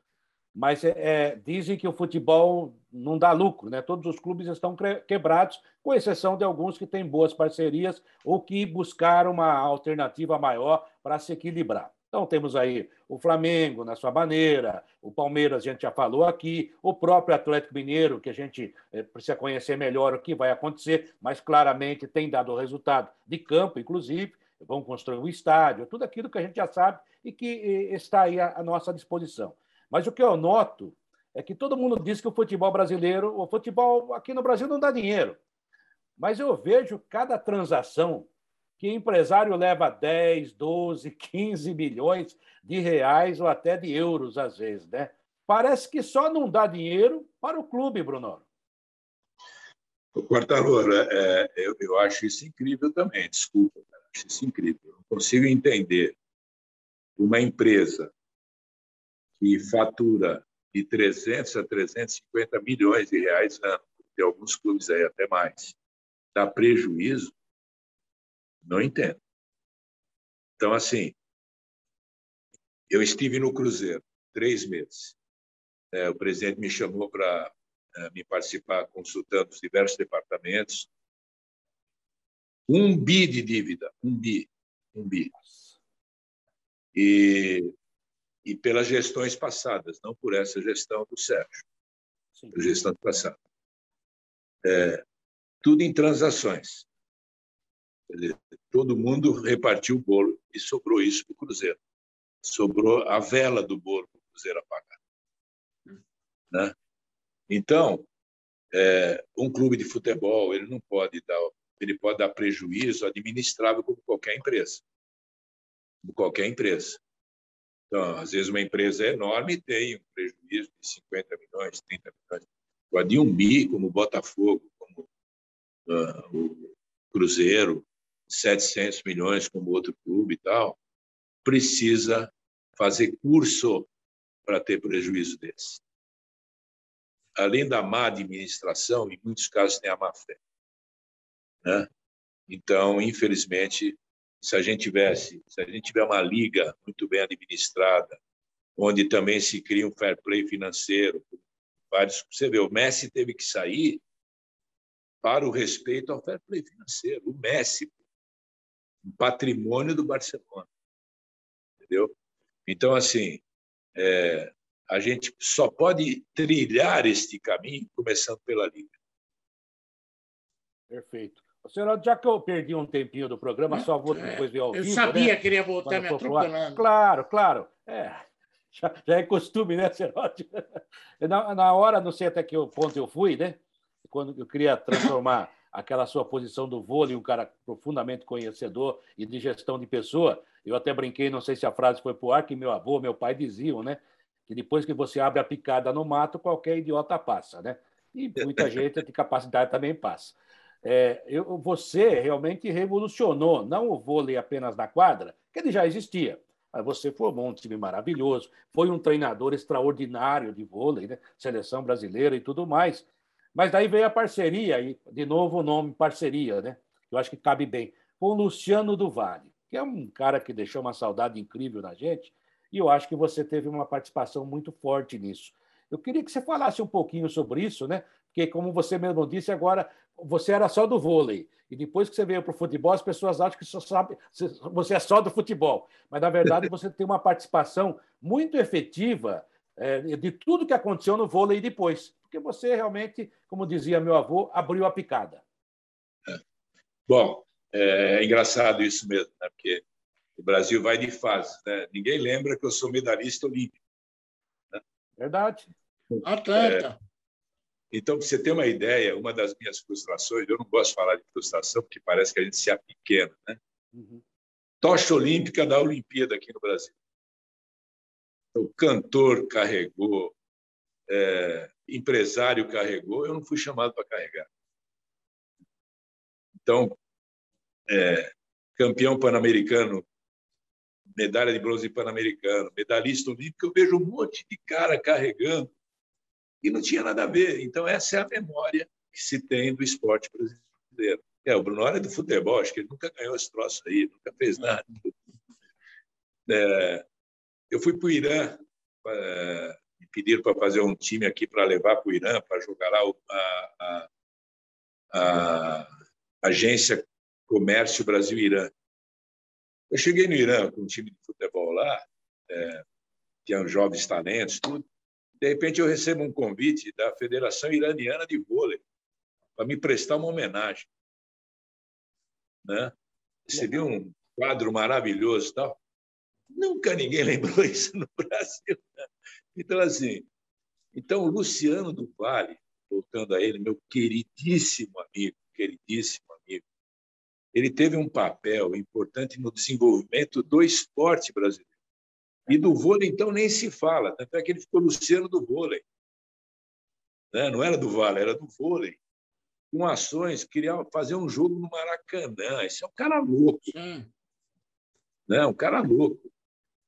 mas é, é, dizem que o futebol não dá lucro, né? Todos os clubes estão quebrados, com exceção de alguns que têm boas parcerias ou que buscaram uma alternativa maior para se equilibrar. Então, temos aí o Flamengo na sua maneira, o Palmeiras, a gente já falou aqui, o próprio Atlético Mineiro, que a gente é, precisa conhecer melhor o que vai acontecer, mas claramente tem dado resultado de campo, inclusive, vão construir um estádio, tudo aquilo que a gente já sabe e que está aí à nossa disposição. Mas o que eu noto é que todo mundo diz que o futebol brasileiro, o futebol aqui no Brasil não dá dinheiro. Mas eu vejo cada transação que empresário leva 10, 12, 15 milhões de reais ou até de euros, às vezes, né? Parece que só não dá dinheiro para o clube, Bruno. Quartarolo, é, eu, eu acho isso incrível também, desculpa, acho isso incrível. Eu não consigo entender uma empresa que fatura de 300 a 350 milhões de reais ano, tem alguns clubes aí até mais, dá prejuízo, não entendo. Então, assim, eu estive no Cruzeiro três meses. É, o presidente me chamou para é, me participar consultando os diversos departamentos. Um bi de dívida, um bi, um bi. E e pelas gestões passadas, não por essa gestão do Sérgio, Sim. a gestão passada. É, tudo em transações. Dizer, todo mundo repartiu o bolo e sobrou isso para o Cruzeiro. Sobrou a vela do bolo para o Cruzeiro a pagar. Né? Então, é, um clube de futebol ele não pode dar ele pode dar prejuízo administrável como qualquer empresa como qualquer empresa então, às vezes, uma empresa é enorme tem um prejuízo de 50 milhões, 30 milhões. Um bi, como o Botafogo, como uh, o Cruzeiro, 700 milhões, como outro clube e tal, precisa fazer curso para ter prejuízo desse. Além da má administração, em muitos casos tem a má fé. Né? Então, infelizmente, se a gente tivesse, se a gente tiver uma liga muito bem administrada, onde também se cria um fair play financeiro, vários, você vê, o Messi teve que sair para o respeito ao fair play financeiro. O Messi, um patrimônio do Barcelona, entendeu? Então, assim, é, a gente só pode trilhar este caminho começando pela liga. Perfeito. Senhor, já que eu perdi um tempinho do programa, só vou é, depois ver ao vivo. Eu sabia né? que ele ia voltar me atropelando. Claro, claro. É, <laughs> já, já é costume, né, Serote? <laughs> Na, na hora, não sei até que ponto eu fui, né? Quando eu queria transformar <laughs> aquela sua posição do vôlei, um cara profundamente conhecedor e de gestão de pessoa, eu até brinquei, não sei se a frase foi para o ar, que meu avô, meu pai diziam, né? Que depois que você abre a picada no mato, qualquer idiota passa, né? E muita gente de capacidade também passa. É, eu, você realmente revolucionou, não o vôlei apenas na quadra, que ele já existia. Mas você formou um time maravilhoso, foi um treinador extraordinário de vôlei, né? seleção brasileira e tudo mais. Mas daí veio a parceria, e de novo o nome parceria, né? Eu acho que cabe bem, com o Luciano do Vale, que é um cara que deixou uma saudade incrível na gente, e eu acho que você teve uma participação muito forte nisso. Eu queria que você falasse um pouquinho sobre isso, né? Porque, como você mesmo disse, agora você era só do vôlei. E depois que você veio para o futebol, as pessoas acham que só sabe, você é só do futebol. Mas, na verdade, você tem uma participação muito efetiva é, de tudo que aconteceu no vôlei depois. Porque você realmente, como dizia meu avô, abriu a picada. É. Bom, é, é engraçado isso mesmo, né? porque o Brasil vai de fases. Né? Ninguém lembra que eu sou medalhista olímpico. Né? Verdade. Atlanta. É, então, para você ter uma ideia, uma das minhas frustrações, eu não gosto de falar de frustração, porque parece que a gente se apequena, né? Uhum. Tocha olímpica da Olimpíada aqui no Brasil. O cantor carregou, é, empresário carregou, eu não fui chamado para carregar. Então, é, campeão pan-americano, medalha de bronze pan-americano, medalhista olímpico, eu vejo um monte de cara carregando e não tinha nada a ver. Então, essa é a memória que se tem do esporte brasileiro. É, o Bruno é do futebol, acho que ele nunca ganhou esse troço aí, nunca fez nada. É, eu fui para o Irã, é, me pediram para fazer um time aqui para levar para o Irã, para jogar lá a, a, a, agência Comércio Brasil-Irã. Eu cheguei no Irã com um time de futebol lá, é, tinha jovens talentos, tudo. De repente, eu recebo um convite da Federação Iraniana de Vôlei para me prestar uma homenagem. Né? Recebi um quadro maravilhoso tal. Nunca ninguém <laughs> lembrou isso no Brasil. Né? Então, assim, então o Luciano do Vale, voltando a ele, meu queridíssimo amigo, queridíssimo amigo, ele teve um papel importante no desenvolvimento do esporte brasileiro. E do vôlei, então, nem se fala. Tanto é que ele ficou Luciano do vôlei. Né? Não era do vale, era do vôlei. Com ações, queria fazer um jogo no Maracanã. Esse é um cara louco. Né? Um cara louco.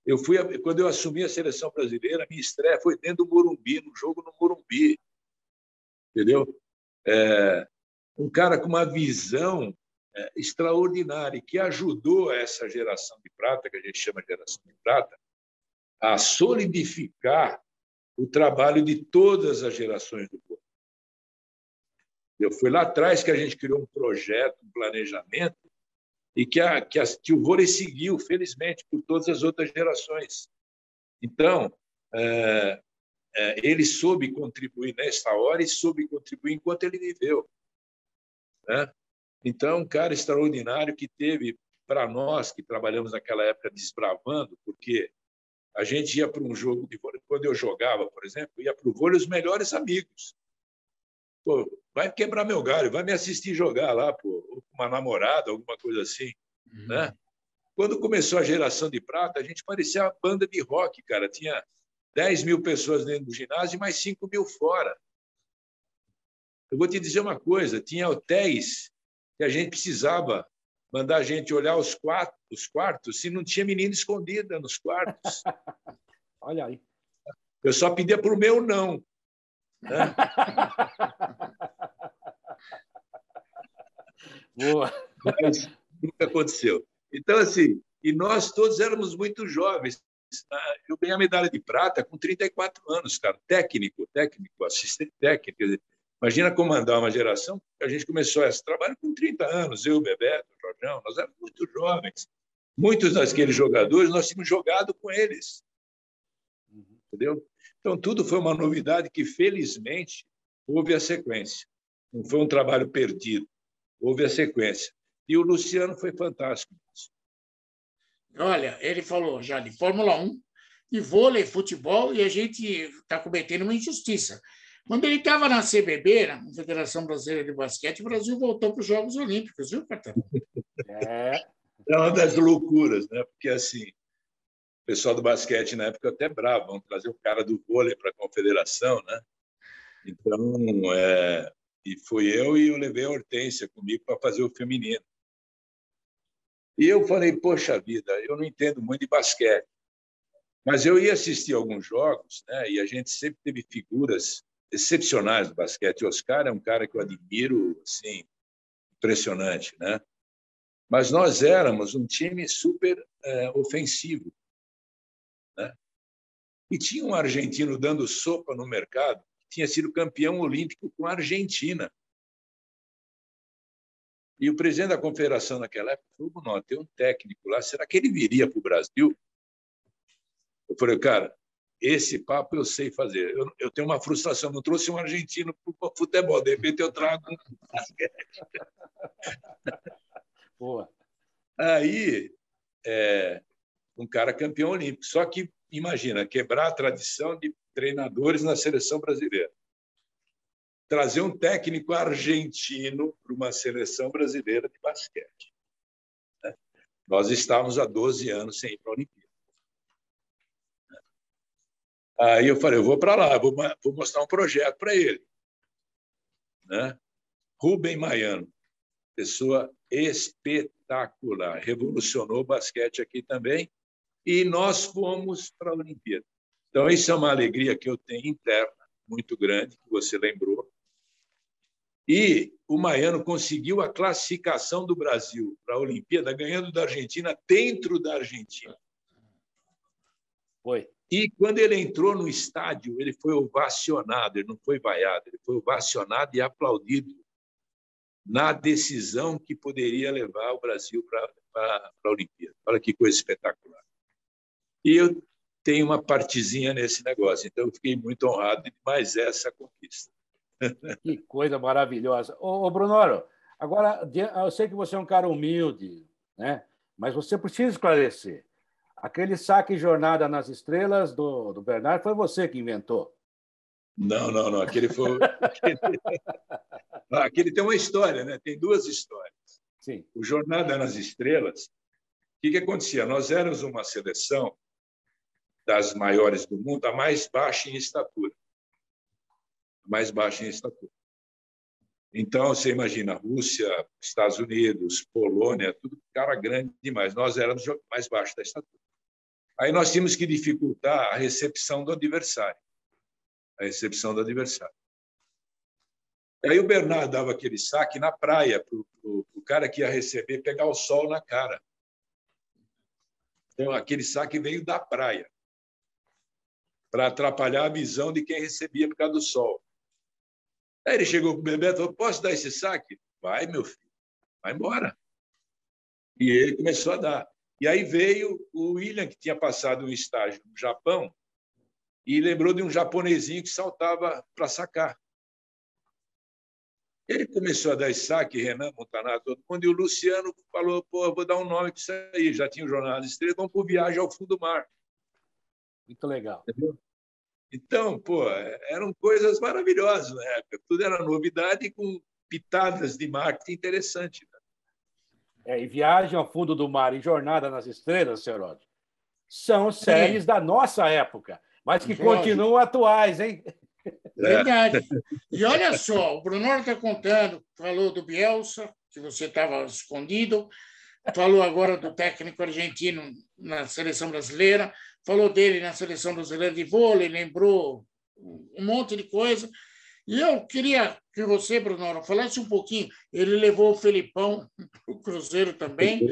Eu fui, quando eu assumi a seleção brasileira, minha estreia foi dentro do Morumbi, no jogo no Morumbi. Entendeu? É, um cara com uma visão é, extraordinária que ajudou essa geração de prata, que a gente chama de geração de prata, a solidificar o trabalho de todas as gerações do povo. Foi lá atrás que a gente criou um projeto, um planejamento, e que, a, que, a, que o vôlei seguiu, felizmente, por todas as outras gerações. Então, é, é, ele soube contribuir nesta hora e soube contribuir enquanto ele viveu. Né? Então, um cara extraordinário que teve, para nós que trabalhamos naquela época desbravando, porque a gente ia para um jogo de vôlei. Quando eu jogava, por exemplo, ia para o vôlei os melhores amigos. Pô, vai quebrar meu galho, vai me assistir jogar lá, pô, com uma namorada, alguma coisa assim. Uhum. Né? Quando começou a geração de prata, a gente parecia uma banda de rock, cara. Tinha 10 mil pessoas dentro do ginásio e mais 5 mil fora. Eu vou te dizer uma coisa: tinha hotéis que a gente precisava mandar a gente olhar os, quartos, os quartos se não tinha menina escondida nos quartos. <laughs> Olha aí. Eu só pedia para o meu não. Né? <laughs> Boa. Mas nunca aconteceu. Então, assim, e nós todos éramos muito jovens. Eu ganhei a medalha de prata com 34 anos, cara. Técnico, técnico, assistente técnico. Imagina comandar uma geração. A gente começou esse trabalho com 30 anos, eu, Bebeto, Jorjão, nós éramos muito jovens. Muitos daqueles jogadores nós tínhamos jogado com eles. Entendeu? Então, tudo foi uma novidade que, felizmente, houve a sequência. Não foi um trabalho perdido. houve a sequência. E o Luciano foi fantástico. Olha, ele falou já de Fórmula 1, de vôlei, futebol, e a gente está cometendo uma injustiça. Quando ele estava na CBB, na Federação Brasileira de Basquete, o Brasil voltou para os Jogos Olímpicos, viu, Cartão? É. é uma das loucuras, né? Porque assim, o pessoal do basquete na época até bravo, vão trazer o cara do vôlei para a confederação, né? Então, é... e fui eu e eu levei a Hortência comigo para fazer o feminino. E eu falei, poxa vida, eu não entendo muito de basquete. Mas eu ia assistir alguns jogos, né? E a gente sempre teve figuras excepcionais do basquete. O Oscar é um cara que eu admiro, assim, impressionante, né? Mas nós éramos um time super é, ofensivo, né? E tinha um argentino dando sopa no mercado, que tinha sido campeão olímpico com a Argentina. E o presidente da confederação naquela época falou: não, tem um técnico lá, será que ele viria para o Brasil? Eu falei, cara, esse papo eu sei fazer. Eu, eu tenho uma frustração, não trouxe um argentino para o futebol, de repente eu trago um basquete. <laughs> Boa. Aí, é, um cara campeão olímpico. Só que, imagina, quebrar a tradição de treinadores na seleção brasileira trazer um técnico argentino para uma seleção brasileira de basquete. Né? Nós estávamos há 12 anos sem ir para a Olimpíada. Aí eu falei, eu vou para lá, vou, mostrar um projeto para ele. Né? Rubem Maiano, pessoa espetacular, revolucionou o basquete aqui também, e nós fomos para a Olimpíada. Então, isso é uma alegria que eu tenho interna, muito grande, que você lembrou, e o Maiano conseguiu a classificação do Brasil para a Olimpíada, ganhando da Argentina dentro da Argentina. Foi. E quando ele entrou no estádio, ele foi ovacionado, ele não foi vaiado, ele foi ovacionado e aplaudido na decisão que poderia levar o Brasil para a Olimpíada. Olha que coisa espetacular. E eu tenho uma partezinha nesse negócio, então eu fiquei muito honrado de mais essa conquista. <laughs> Que coisa maravilhosa. Ô, ô Brunoro, agora, eu sei que você é um cara humilde, né? mas você precisa esclarecer. Aquele saque Jornada nas Estrelas do, do Bernardo foi você que inventou. Não, não, não. Aquele foi. <laughs> Aquele tem uma história, né? Tem duas histórias. Sim. O Jornada nas Estrelas, o que, que acontecia? Nós éramos uma seleção das maiores do mundo, a mais baixa em estatura mais baixa em estatura. Então, você imagina, Rússia, Estados Unidos, Polônia, tudo cara grande demais. Nós éramos mais baixos da estatura. Aí nós tínhamos que dificultar a recepção do adversário. A recepção do adversário. Aí o Bernardo dava aquele saque na praia para o cara que ia receber pegar o sol na cara. Então, aquele saque veio da praia para atrapalhar a visão de quem recebia por causa do sol. Aí ele chegou para o Bebeto e falou: Posso dar esse saque? Vai, meu filho, vai embora. E ele começou a dar. E aí veio o William, que tinha passado um estágio no Japão, e lembrou de um japonesinho que saltava para sacar. Ele começou a dar saque, Renan Montaná, todo mundo, e o Luciano falou: pô, vou dar um nome para isso aí. Já tinha o Jornal das Estrelas, vamos por Viagem ao Fundo do Mar. Muito legal. Entendeu? Então, pô, eram coisas maravilhosas na época. Tudo era novidade com pitadas de marketing interessante. É, e Viagem ao Fundo do Mar e Jornada nas Estrelas, senhor Rod, são séries Sim. da nossa época, mas que Jorge. continuam atuais, hein? É. Verdade. E olha só, o Bruno está contando, falou do Bielsa, que você estava escondido, falou agora do técnico argentino na seleção brasileira, falou dele na seleção brasileira de vôlei, lembrou um monte de coisa. E eu queria que você, Bruno, falasse um pouquinho. Ele levou o Felipão para o Cruzeiro também.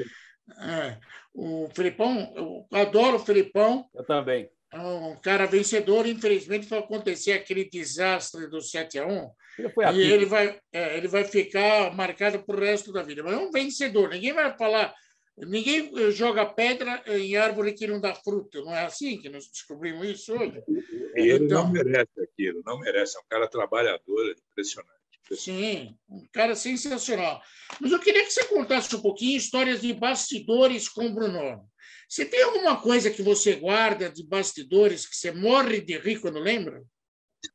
É, o Felipão, eu adoro o Felipão. Eu também. É um cara vencedor. Infelizmente, vai acontecer aquele desastre do 7 a 1 ele e ele vai, é, ele vai ficar marcado para o resto da vida. Mas é um vencedor. Ninguém vai falar Ninguém eh, joga pedra em árvore que não dá fruto, não é assim que nós descobrimos isso hoje? E ele então... não merece aquilo, não merece. É um cara trabalhador, impressionante. Sim, um cara sensacional. Mas eu queria que você contasse um pouquinho histórias de bastidores com o Bruno. Você tem alguma coisa que você guarda de bastidores que você morre de rir quando lembra?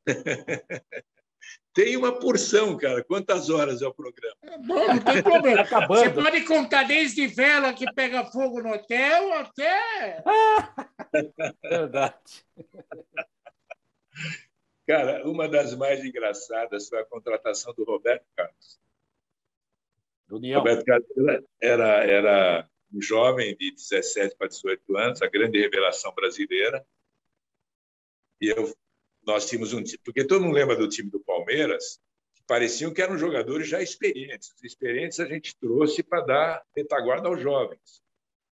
<laughs> Tem uma porção, cara. Quantas horas é o programa? É bom, não tem problema. Tá você pode contar desde vela que pega fogo no hotel até. Verdade. Cara, uma das mais engraçadas foi a contratação do Roberto Carlos. Do União. Roberto Carlos era, era um jovem de 17 para 18 anos, a grande revelação brasileira. E eu nós tínhamos um time, porque todo mundo lembra do time do Palmeiras, que pareciam que eram jogadores já experientes. Os experientes a gente trouxe para dar retaguarda aos jovens.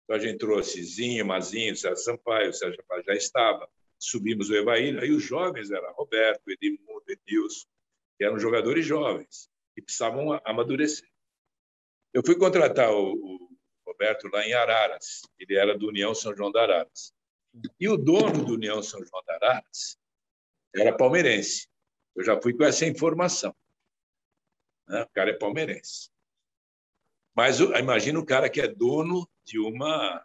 Então a gente trouxe Zinho, Mazinho, Sérgio Sampaio, Sérgio Sampaio já estava. Subimos o Evaí, aí os jovens eram Roberto, Edmundo, Edilson, que eram jogadores jovens e precisavam amadurecer. Eu fui contratar o, o Roberto lá em Araras, ele era do União São João da Araras. E o dono do União São João da Araras era palmeirense. Eu já fui com essa informação. Né? O cara é palmeirense. Mas imagina o cara que é dono de uma,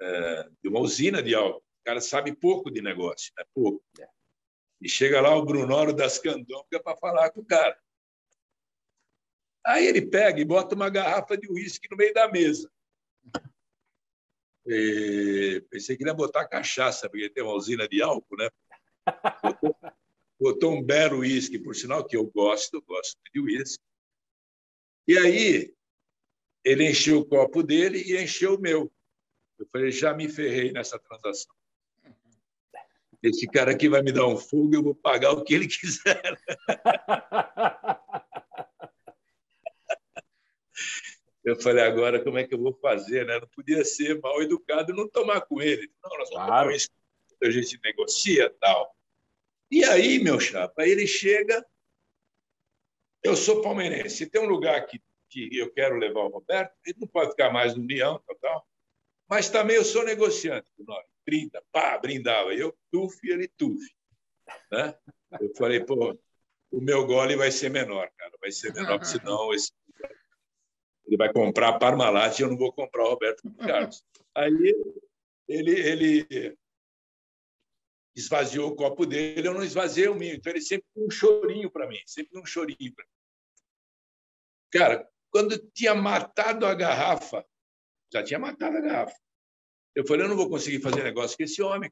é, de uma usina de álcool. O cara sabe pouco de negócio, né? pouco. E chega lá o Brunoro das Candongas para falar com o cara. Aí ele pega e bota uma garrafa de uísque no meio da mesa. E pensei que ele ia botar cachaça, porque tem uma usina de álcool, né? Botou, <laughs> um belo uísque, por sinal que eu gosto, gosto de uísque. E aí ele encheu o copo dele e encheu o meu. Eu falei, já me ferrei nessa transação. Esse cara aqui vai me dar um fogo, eu vou pagar o que ele quiser. <laughs> Eu falei, agora como é que eu vou fazer? Né? Não podia ser mal educado não tomar com ele. Não, nós vamos claro. tomar isso, a gente negocia tal. E aí, meu chapa, ele chega. Eu sou palmeirense. Tem um lugar que, que eu quero levar o Roberto, ele não pode ficar mais no União, tal, tal. Mas também eu sou negociante do nome. Brinda, pá, brindava. Eu tuf e ele tuf. Né? Eu falei, pô, o meu gole vai ser menor, cara. Vai ser menor, senão esse... ele vai comprar Parmalat e eu não vou comprar o Roberto Carlos. <laughs> Aí ele, ele esvaziou o copo dele, eu não esvaziei o meu. Então ele sempre um chorinho para mim, sempre um chorinho. Pra mim. Cara, quando tinha matado a garrafa, já tinha matado a garrafa. Eu falei, eu não vou conseguir fazer negócio com esse homem.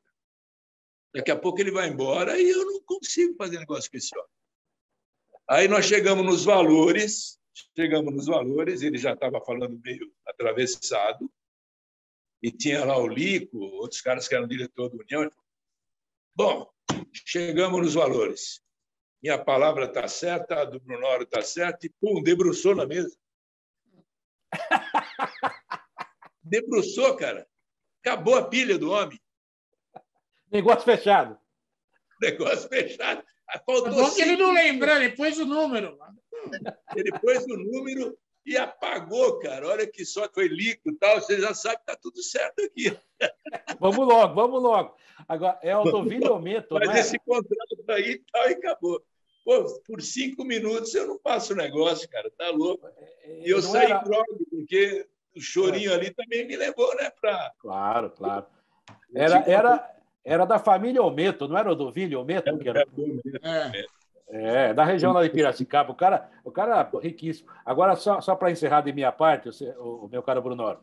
Daqui a pouco ele vai embora e eu não consigo fazer negócio com esse homem. Aí nós chegamos nos valores, chegamos nos valores, ele já estava falando meio atravessado, e tinha lá o Lico, outros caras que eram diretor da União, Bom, chegamos nos valores. Minha palavra está certa, a do Brunoro está certa, e pum, debruçou na mesa. <laughs> debruçou, cara. Acabou a pilha do homem. Negócio fechado. Negócio fechado. Faltou bom que ele não lembrou, ele pôs o número. Ele pôs o número e apagou, cara. Olha que só foi líquido e tal. Você já sabe que está tudo certo aqui. <laughs> Vamos logo, vamos logo. Agora, é Aldovilho ou Meto, Mas é? esse contrato aí e tal, e acabou. Pô, por cinco minutos eu não passo o negócio, cara. Tá louco. E eu não saí era... porque o chorinho é. ali também me levou, né? Pra... Claro, claro. Era, era, era da família Ometo, não era o Dovilho Ometo? Que era... É. É, da região lá de Piracicaba. O cara, o cara riquíssimo. Agora, só, só para encerrar de minha parte, o, o meu caro Bruno,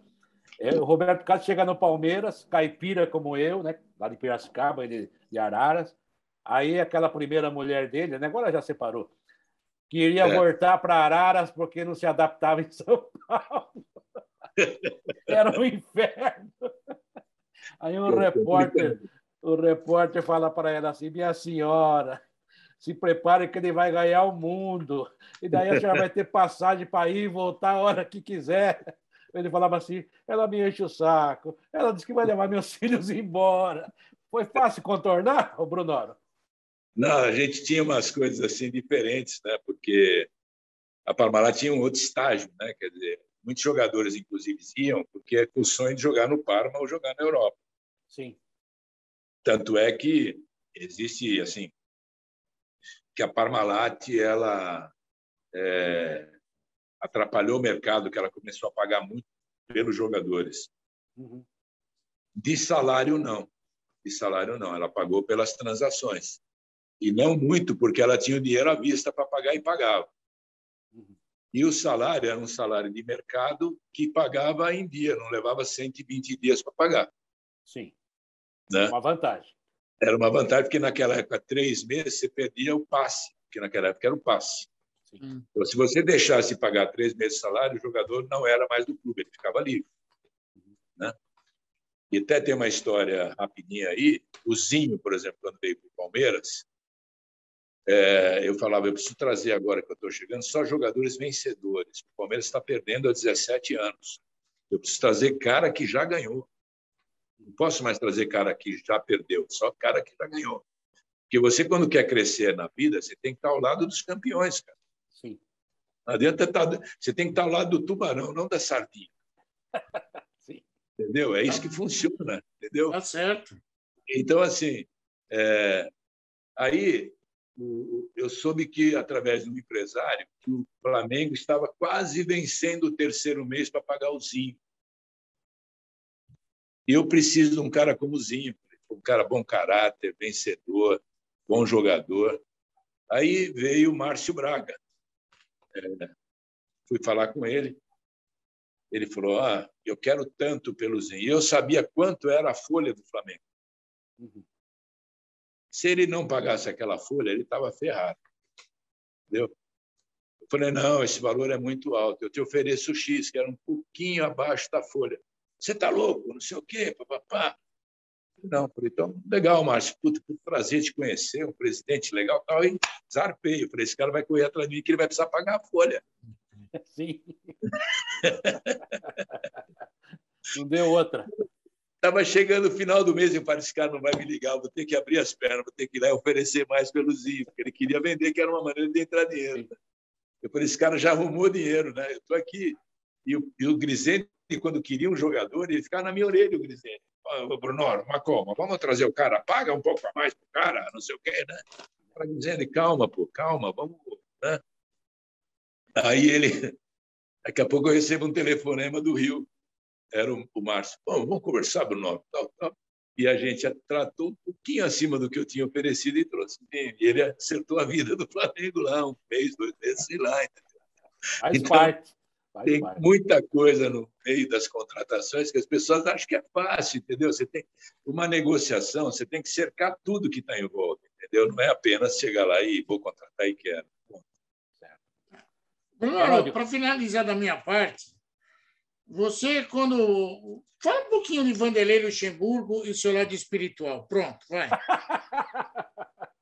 é, o Roberto Carlos chega no Palmeiras, caipira como eu, né? Lá de Piracicaba, ele de Araras. Aí aquela primeira mulher dele, né? agora já separou, queria é. voltar para Araras porque não se adaptava em São Paulo. <laughs> Era um inferno. Aí o repórter, o repórter fala para ela assim: minha senhora, se prepare que ele vai ganhar o mundo. E daí a senhora vai ter passagem para ir e voltar a hora que quiser. Ele falava assim: ela me enche o saco, ela disse que vai levar meus <laughs> filhos embora. Foi fácil contornar, o Brunoro? Não, a gente tinha umas coisas assim diferentes, né? Porque a Parmalat tinha um outro estágio, né? Quer dizer, muitos jogadores, inclusive, iam porque é com o sonho de jogar no Parma ou jogar na Europa. Sim. Tanto é que existe, assim, que a Parmalat ela é, atrapalhou o mercado, que ela começou a pagar muito pelos jogadores. Uhum. De salário, não. De salário, não. Ela pagou pelas transações. E não muito, porque ela tinha o dinheiro à vista para pagar e pagava. Uhum. E o salário era um salário de mercado que pagava em dia, não levava 120 dias para pagar. Sim. Né? Uma vantagem. Era uma vantagem, porque naquela época, três meses, você perdia o passe, porque naquela época era o passe. Sim. Então, se você deixasse pagar três meses de salário, o jogador não era mais do clube, ele ficava livre. Né? E até tem uma história rapidinha aí. O Zinho, por exemplo, quando veio para o Palmeiras, é, eu falava, eu preciso trazer agora que eu estou chegando só jogadores vencedores. O Palmeiras está perdendo há 17 anos. Eu preciso trazer cara que já ganhou. Não posso mais trazer cara que já perdeu, só cara que já ganhou. Porque você, quando quer crescer na vida, você tem que estar ao lado dos campeões, cara. Sim. Não adianta estar. Você tem que estar ao lado do tubarão, não da sardinha. <laughs> Sim. Entendeu? É isso que funciona, entendeu? Tá certo. Então, assim, é... aí eu soube que, através de um empresário, que o Flamengo estava quase vencendo o terceiro mês para pagar o Zinho. E eu preciso de um cara como o Zinho, um cara bom caráter, vencedor, bom jogador. Aí veio o Márcio Braga. É, fui falar com ele. Ele falou: Ah, eu quero tanto pelo Zinho. E eu sabia quanto era a folha do Flamengo. Uhum. Se ele não pagasse aquela folha, ele estava ferrado. Entendeu? Eu falei, não, esse valor é muito alto. Eu te ofereço X, que era um pouquinho abaixo da folha. Você está louco? Não sei o quê, papapá. Não, falei, então, legal, Márcio, puta, que prazer te conhecer, um presidente legal tal, e zarpei. Eu falei, esse cara vai correr atrás de mim que ele vai precisar pagar a folha. <laughs> Sim. Não deu outra. Estava chegando o final do mês e eu falei, esse cara não vai me ligar, vou ter que abrir as pernas, vou ter que ir lá e oferecer mais pelo Zinho, porque ele queria vender, que era uma maneira de entrar dinheiro. Eu falei, esse cara já arrumou dinheiro, né? Eu estou aqui. E o, e o Grisente, quando queria um jogador, ele ficava na minha orelha, o Grisente. Oh, Bruno, uma calma, vamos trazer o cara, paga um pouco a mais para o cara, não sei o quê, né? Para dizendo, calma, pô, calma, vamos. Né? Aí ele, daqui a pouco eu recebo um telefonema do Rio era o, o Márcio. Bom, vamos conversar, Bruno, tal, tal. E a gente tratou um pouquinho acima do que eu tinha oferecido e trouxe. E ele acertou a vida do Flamengo lá, um mês, dois meses, sei lá. Faz então, parte. Faz tem parte. muita coisa no meio das contratações que as pessoas acham que é fácil, entendeu? Você tem uma negociação, você tem que cercar tudo que está em volta, entendeu? Não é apenas chegar lá e vou contratar e quero. Bruno, para finalizar da minha parte, você, quando. Fala um pouquinho de Vanderlei Luxemburgo e seu lado espiritual. Pronto, vai. <laughs>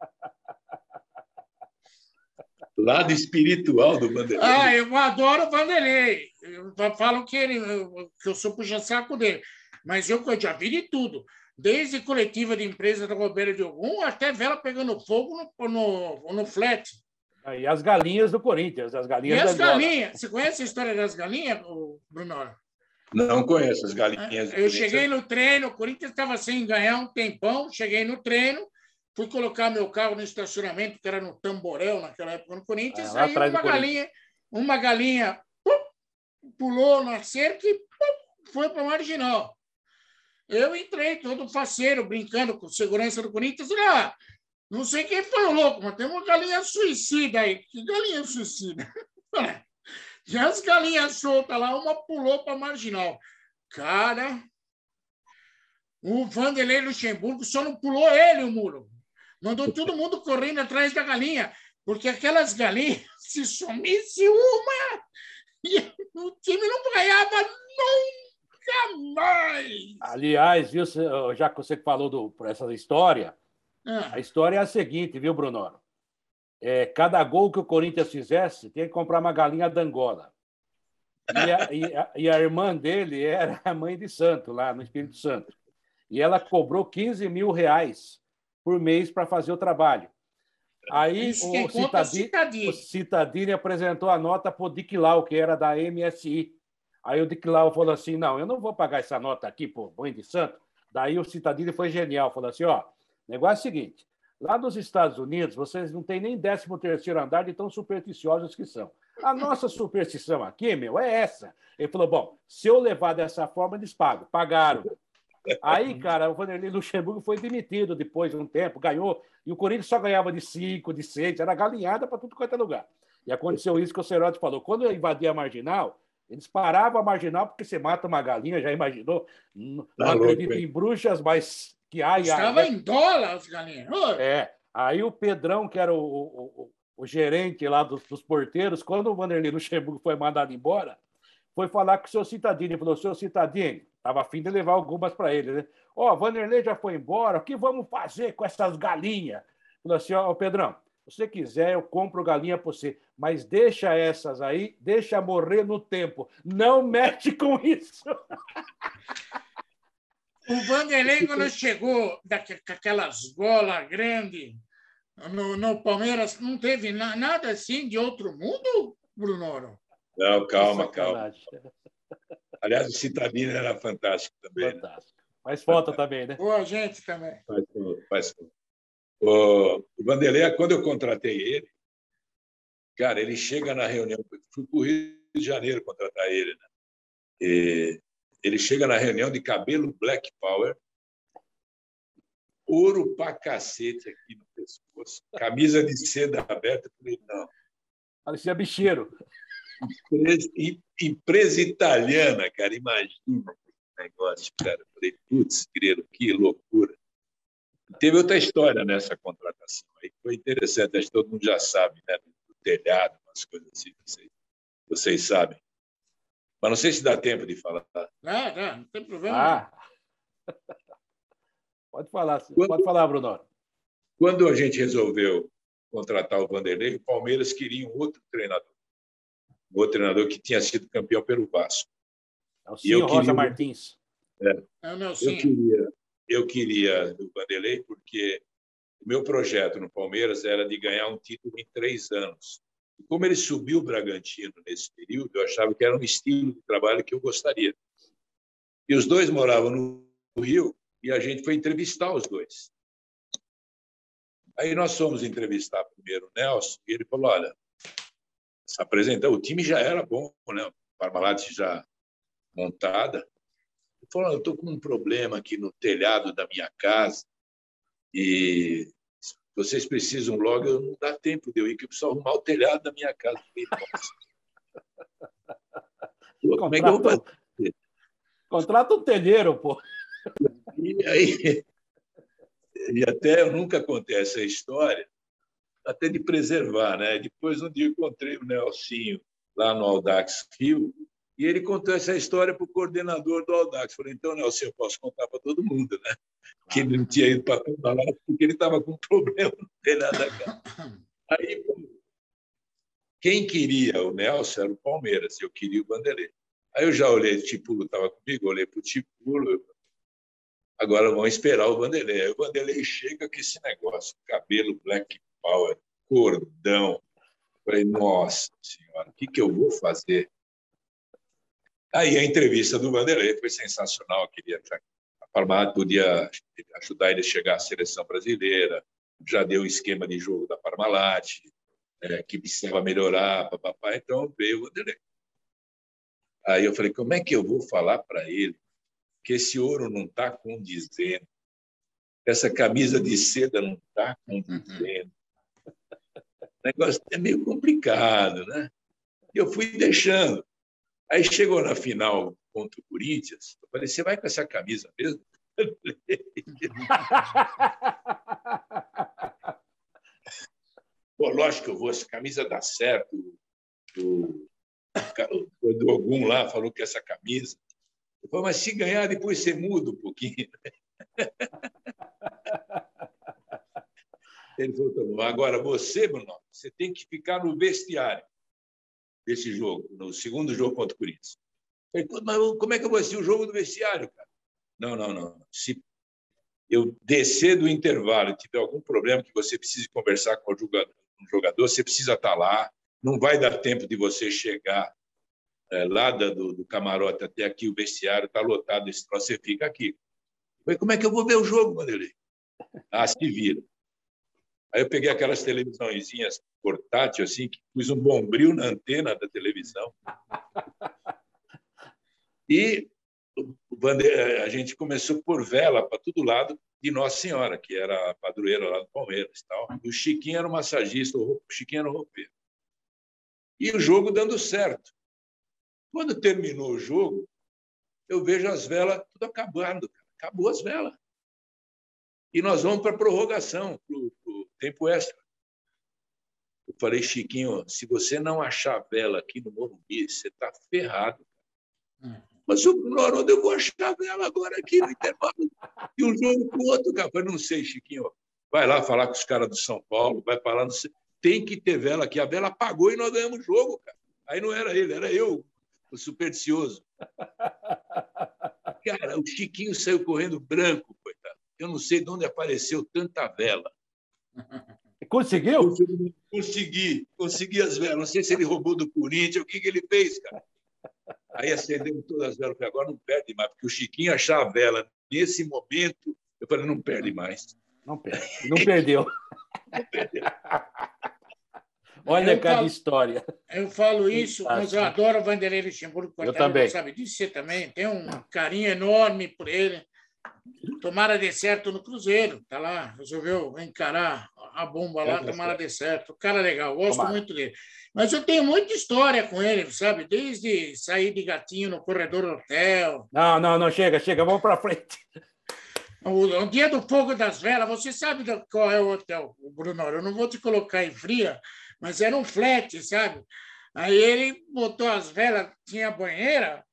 lado espiritual do Vanderlei. Ah, eu adoro o Vanderlei. Eu falo que, ele, que eu sou puxa-saco dele. Mas eu, eu já vi de tudo. Desde coletiva de empresa da Roberto de Ogum até vela pegando fogo no, no, no flat. E as galinhas do Corinthians, as galinhas E as galinhas. Você conhece a história das galinhas, Bruno? Não conheço as galinhas. Eu cheguei no treino, o Corinthians estava sem ganhar um tempão, cheguei no treino, fui colocar meu carro no estacionamento, que era no Tamborel, naquela época no Corinthians, ah, aí uma galinha, uma galinha pum, pulou na cerca e pum, foi para o marginal. Eu entrei todo faceiro, brincando com segurança do Corinthians, e ah, não sei quem foi o louco, mas tem uma galinha suicida aí. Que galinha suicida? <laughs> Já as galinhas soltas lá, uma pulou para marginal. Cara, o Vanderlei Luxemburgo só não pulou ele o muro. Mandou todo mundo correndo atrás da galinha, porque aquelas galinhas, <laughs> se sumisse uma, o time não ganhava nunca mais. Aliás, viu, já que você falou do, essa história, ah. A história é a seguinte, viu, Bruno? É, cada gol que o Corinthians fizesse, tinha que comprar uma galinha da Angola. E a, e, a, e a, irmã dele era a mãe de santo, lá no Espírito Santo. E ela cobrou 15 mil reais por mês para fazer o trabalho. Aí o Citadini, o Citadini, apresentou a nota para o Dick Lau, que era da MSI. Aí o Dick Lau falou assim: não, eu não vou pagar essa nota aqui, pô, mãe de santo. Daí o Citadini foi genial, falou assim: ó, negócio é o seguinte: Lá nos Estados Unidos, vocês não têm nem 13 terceiro andar de tão supersticiosos que são. A nossa superstição aqui, meu, é essa. Ele falou, bom, se eu levar dessa forma, eles pagam. Pagaram. Aí, cara, o Vanderlei Luxemburgo foi demitido depois de um tempo, ganhou, e o Corinthians só ganhava de cinco, de seis, era galinhada para tudo quanto é lugar. E aconteceu isso que o Cerote falou. Quando eu invadia a marginal, eles paravam a marginal porque você mata uma galinha, já imaginou? Não, tá acredito em bruxas, mas que ai, Estava em dólar as galinhas. É. Aí o Pedrão, que era o, o, o gerente lá dos, dos, porteiros, quando o Vanderlei Luxemburgo foi mandado embora, foi falar com o seu Citadini. Ele falou: seu Citadini, estava afim de levar algumas para ele, né? Ó, oh, Vanderlei já foi embora, o que vamos fazer com essas galinhas? Falou assim: ó, oh, Pedrão, se você quiser, eu compro galinha para você, mas deixa essas aí, deixa morrer no tempo. Não mexe com isso. O Vanderlei, quando chegou daquelas golas grandes no, no, Palmeiras, não teve na, nada assim de outro mundo, Bruno? Não, calma, calma. Aliás, o Citadino era fantástico também. Né? Fantástico. Né? Faz falta também, né? Boa gente também. Faz, faz O, o Vanderlei, quando eu contratei ele, cara, ele chega na reunião, fui para o Rio de Janeiro contratar ele, né? E ele chega na reunião de cabelo Black Power, ouro pra cacete aqui no pescoço, camisa de seda aberta. Eu falei, não. Parecia bicheiro. Empresa, italiana, cara, imagina esse negócio, cara. Eu falei, putz, grilo, que loucura. Teve outra história nessa contratação aí, foi interessante, acho que todo mundo já sabe, né? Do telhado, umas coisas assim, vocês, vocês sabem. Mas não sei se dá tempo de falar. Não, não, não tem problema. Ah. <laughs> Pode falar, quando, pode falar, Bruno. Quando a gente resolveu contratar o Vanderlei, o Palmeiras queria um outro treinador. Um outro treinador que tinha sido campeão pelo Vasco. É o senhor Rosa queria, Martins. É, é o eu queria, eu queria o Vanderlei porque o meu projeto no Palmeiras era de ganhar um título em três anos. Como ele subiu o Bragantino nesse período, eu achava que era um estilo de trabalho que eu gostaria. E os dois moravam no Rio e a gente foi entrevistar os dois. Aí nós fomos entrevistar primeiro o Nelson e ele falou: olha, se apresentou, o time já era bom, né? Parmalat já montada. Ele falou: eu estou com um problema aqui no telhado da minha casa e vocês precisam logo, eu não dá tempo de eu ir, que eu preciso arrumar o telhado da minha casa. <laughs> Como é que eu vou fazer? Contrata um telheiro, pô. E aí, <laughs> e até eu nunca contei essa história, até de preservar, né? Depois, um dia, encontrei o Nelsinho lá no Audax Rio, e ele contou essa história para o coordenador do Audax. Falei, então, Nelson, eu posso contar para todo mundo, né? Que ele não tinha ido para lá porque ele estava com problema casa. Aí, quem queria o Nelson era o Palmeiras, eu queria o Vanderlei. Aí eu já olhei, o Tipulo estava comigo, olhei para o Tipulo, agora vamos esperar o Vanderlei. Aí o Vanderlei chega com esse negócio, cabelo black power, cordão. falei, nossa senhora, o que, que eu vou fazer? Aí a entrevista do Vanderlei foi sensacional. Queria a Parmalat podia ajudar ele a chegar à seleção brasileira. Já deu o esquema de jogo da Parmalat, é, que precisava melhorar, papapá. Então veio o Vanderlei. Aí eu falei, como é que eu vou falar para ele que esse ouro não está condizendo, essa camisa de seda não está condizendo? Negócio é meio complicado, né? Eu fui deixando. Aí chegou na final contra o Corinthians, eu falei, você vai com essa camisa mesmo? <laughs> Pô, lógico que eu vou, essa camisa dá certo. O, o Dogum lá falou que essa camisa. Eu falei, mas se ganhar, depois você muda um pouquinho. <laughs> Ele falou, tá. Agora, você, Bruno, você tem que ficar no vestiário desse jogo, no segundo jogo contra o Corinthians. Falei, mas como é que eu vou assistir o jogo do vestiário, cara? Não, não, não. Se eu descer do intervalo e tiver algum problema que você precise conversar com o jogador, jogador você precisa estar lá. Não vai dar tempo de você chegar é, lá do, do, camarote até aqui, o vestiário está lotado, esse troço, você fica aqui. Falei, como é que eu vou ver o jogo, Vanderlei? Ah, se vira. Aí eu peguei aquelas televisãozinhas portáteis, assim, que pus um bombril na antena da televisão. E a gente começou a pôr vela para todo lado de Nossa Senhora, que era a padroeira lá do Palmeiras. Tal. E o Chiquinho era o massagista, o Chiquinho era o roupeiro. E o jogo dando certo. Quando terminou o jogo, eu vejo as velas tudo acabando. Acabou as velas. E nós vamos para a prorrogação, para tempo extra. Eu falei, Chiquinho, se você não achar vela aqui no Morumbi, você está ferrado. Hum. Mas o Haroldo, eu vou achar vela agora aqui no intervalo. <laughs> E um jogo com o outro, cara. Eu não sei, Chiquinho. Vai lá falar com os caras do São Paulo, vai falar, não sei. Tem que ter vela aqui. A vela apagou e nós ganhamos o jogo, cara. Aí não era ele, era eu, o supersticioso. <laughs> Cara, o Chiquinho saiu correndo branco, coitado. Eu não sei de onde apareceu tanta vela. Conseguiu? Consegui, consegui as velas. Não sei se ele roubou do Corinthians, o que, que ele fez, cara. Aí acendemos todas as velas. Falei, agora não perde mais, porque o Chiquinho achar a vela nesse momento, eu falei, não perde mais. Não perde. Não perdeu. não perdeu. Olha eu cada falo, história. Eu falo isso, mas eu adoro o Vanderlei Luxemburgo. Eu também. Sabe disso? Você também tem um carinho enorme por ele. Tomara de certo no Cruzeiro. Tá lá, resolveu encarar a bomba lá, tomara de certo. Cara é legal, gosto tomara. muito dele. Mas eu tenho muita história com ele, sabe? Desde sair de gatinho no corredor do hotel. Não, não, não, chega, chega, vamos para frente. O, o, dia do fogo das velas, você sabe qual é o hotel, Bruno? Eu não vou te colocar em fria, mas era um flat, sabe? Aí ele botou as velas, tinha banheira,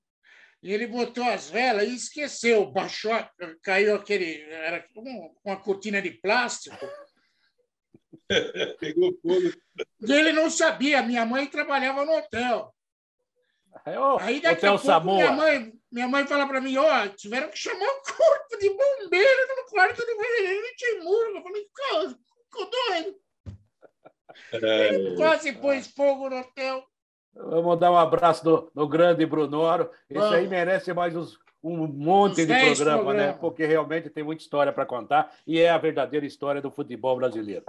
e ele botou as velas e esqueceu, baixou, caiu aquele, era uma cortina de plástico. <laughs> Pegou fogo. E ele não sabia, minha mãe trabalhava no hotel. Aí daqui hotel a pouco Samoa. minha mãe, minha mãe fala para mim, ó, oh, tiveram que chamar um corpo de bombeiro no quarto do Vanderlei Timur. Eu falei, ficou doido. Ele quase pôs fogo no hotel. Vamos dar um abraço no, grande Brunoro. Esse Vamos. aí merece mais uns, um monte de programa, programa, né? Porque realmente tem muita história para contar e é a verdadeira história do futebol brasileiro.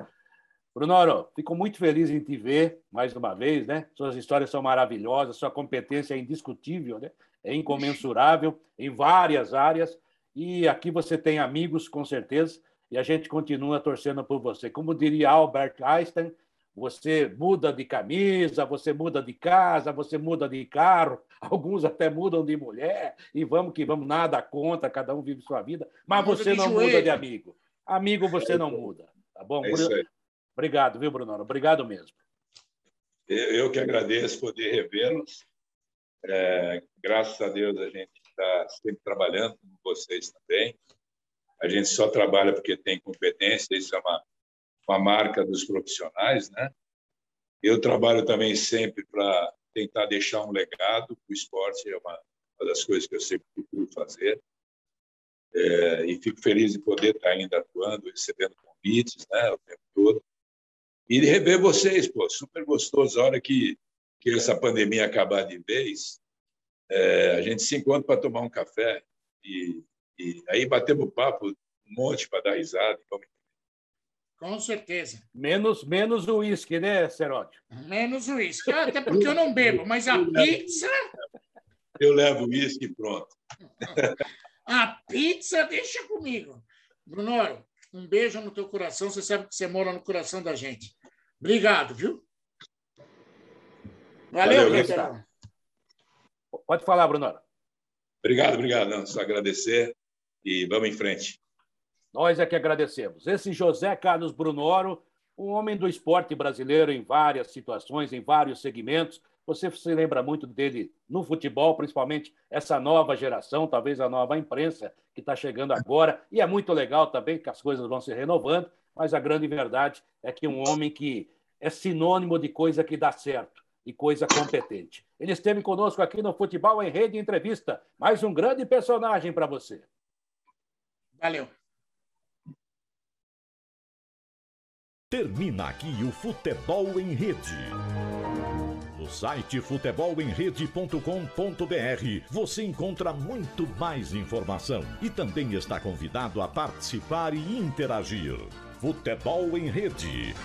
Brunoro, fico muito feliz em te ver mais uma vez, né? Suas histórias são maravilhosas, sua competência é indiscutível, né? É incomensurável em várias áreas e aqui você tem amigos, com certeza, e a gente continua torcendo por você. Como diria Albert Einstein, você muda de camisa, você muda de casa, você muda de carro, <laughs> alguns até mudam de mulher, e vamos que vamos, nada contra, cada um vive sua vida, mas muda você não joelho. muda de amigo. Amigo você não muda, tá bom? É Obrigado, viu, Bruno? Obrigado mesmo. Eu que agradeço poder revê-los. É, graças a Deus a gente está sempre trabalhando com vocês também. A gente só trabalha porque tem competência, isso é uma com a marca dos profissionais, né? Eu trabalho também sempre para tentar deixar um legado. O esporte é uma, uma das coisas que eu sempre procuro fazer. É, e fico feliz de poder estar ainda atuando, recebendo convites, né, o tempo todo. E de rever vocês, pô, super gostoso. A hora que, que essa pandemia acabar de vez, é, a gente se encontra para tomar um café e, e aí batemos papo um monte para dar risada, com certeza. Menos menos o uísque, né, Seródio? Menos o uísque. Ah, até porque eu não bebo, mas a pizza. Eu levo uísque pronto. <laughs> A pizza deixa comigo. Brunoro, um beijo no teu coração. Você sabe que você mora no coração da gente. Obrigado, viu? Valeu, Valeu Pode falar, Brunoro. Obrigado, obrigado. Não, só agradecer e vamos em frente. Nós é que agradecemos. Esse José Carlos Brunoro, um homem do esporte brasileiro em várias situações, em vários segmentos. Você se lembra muito dele no futebol, principalmente essa nova geração, talvez a nova imprensa que está chegando agora. E é muito legal também que as coisas vão se renovando, mas a grande verdade é que um homem que é sinônimo de coisa que dá certo e coisa competente. Ele esteve conosco aqui no Futebol em Rede Entrevista. Mais um grande personagem para você. Valeu. Termina aqui o Futebol em Rede. No site futebolemrede.com.br você encontra muito mais informação e também está convidado a participar e interagir. Futebol em Rede.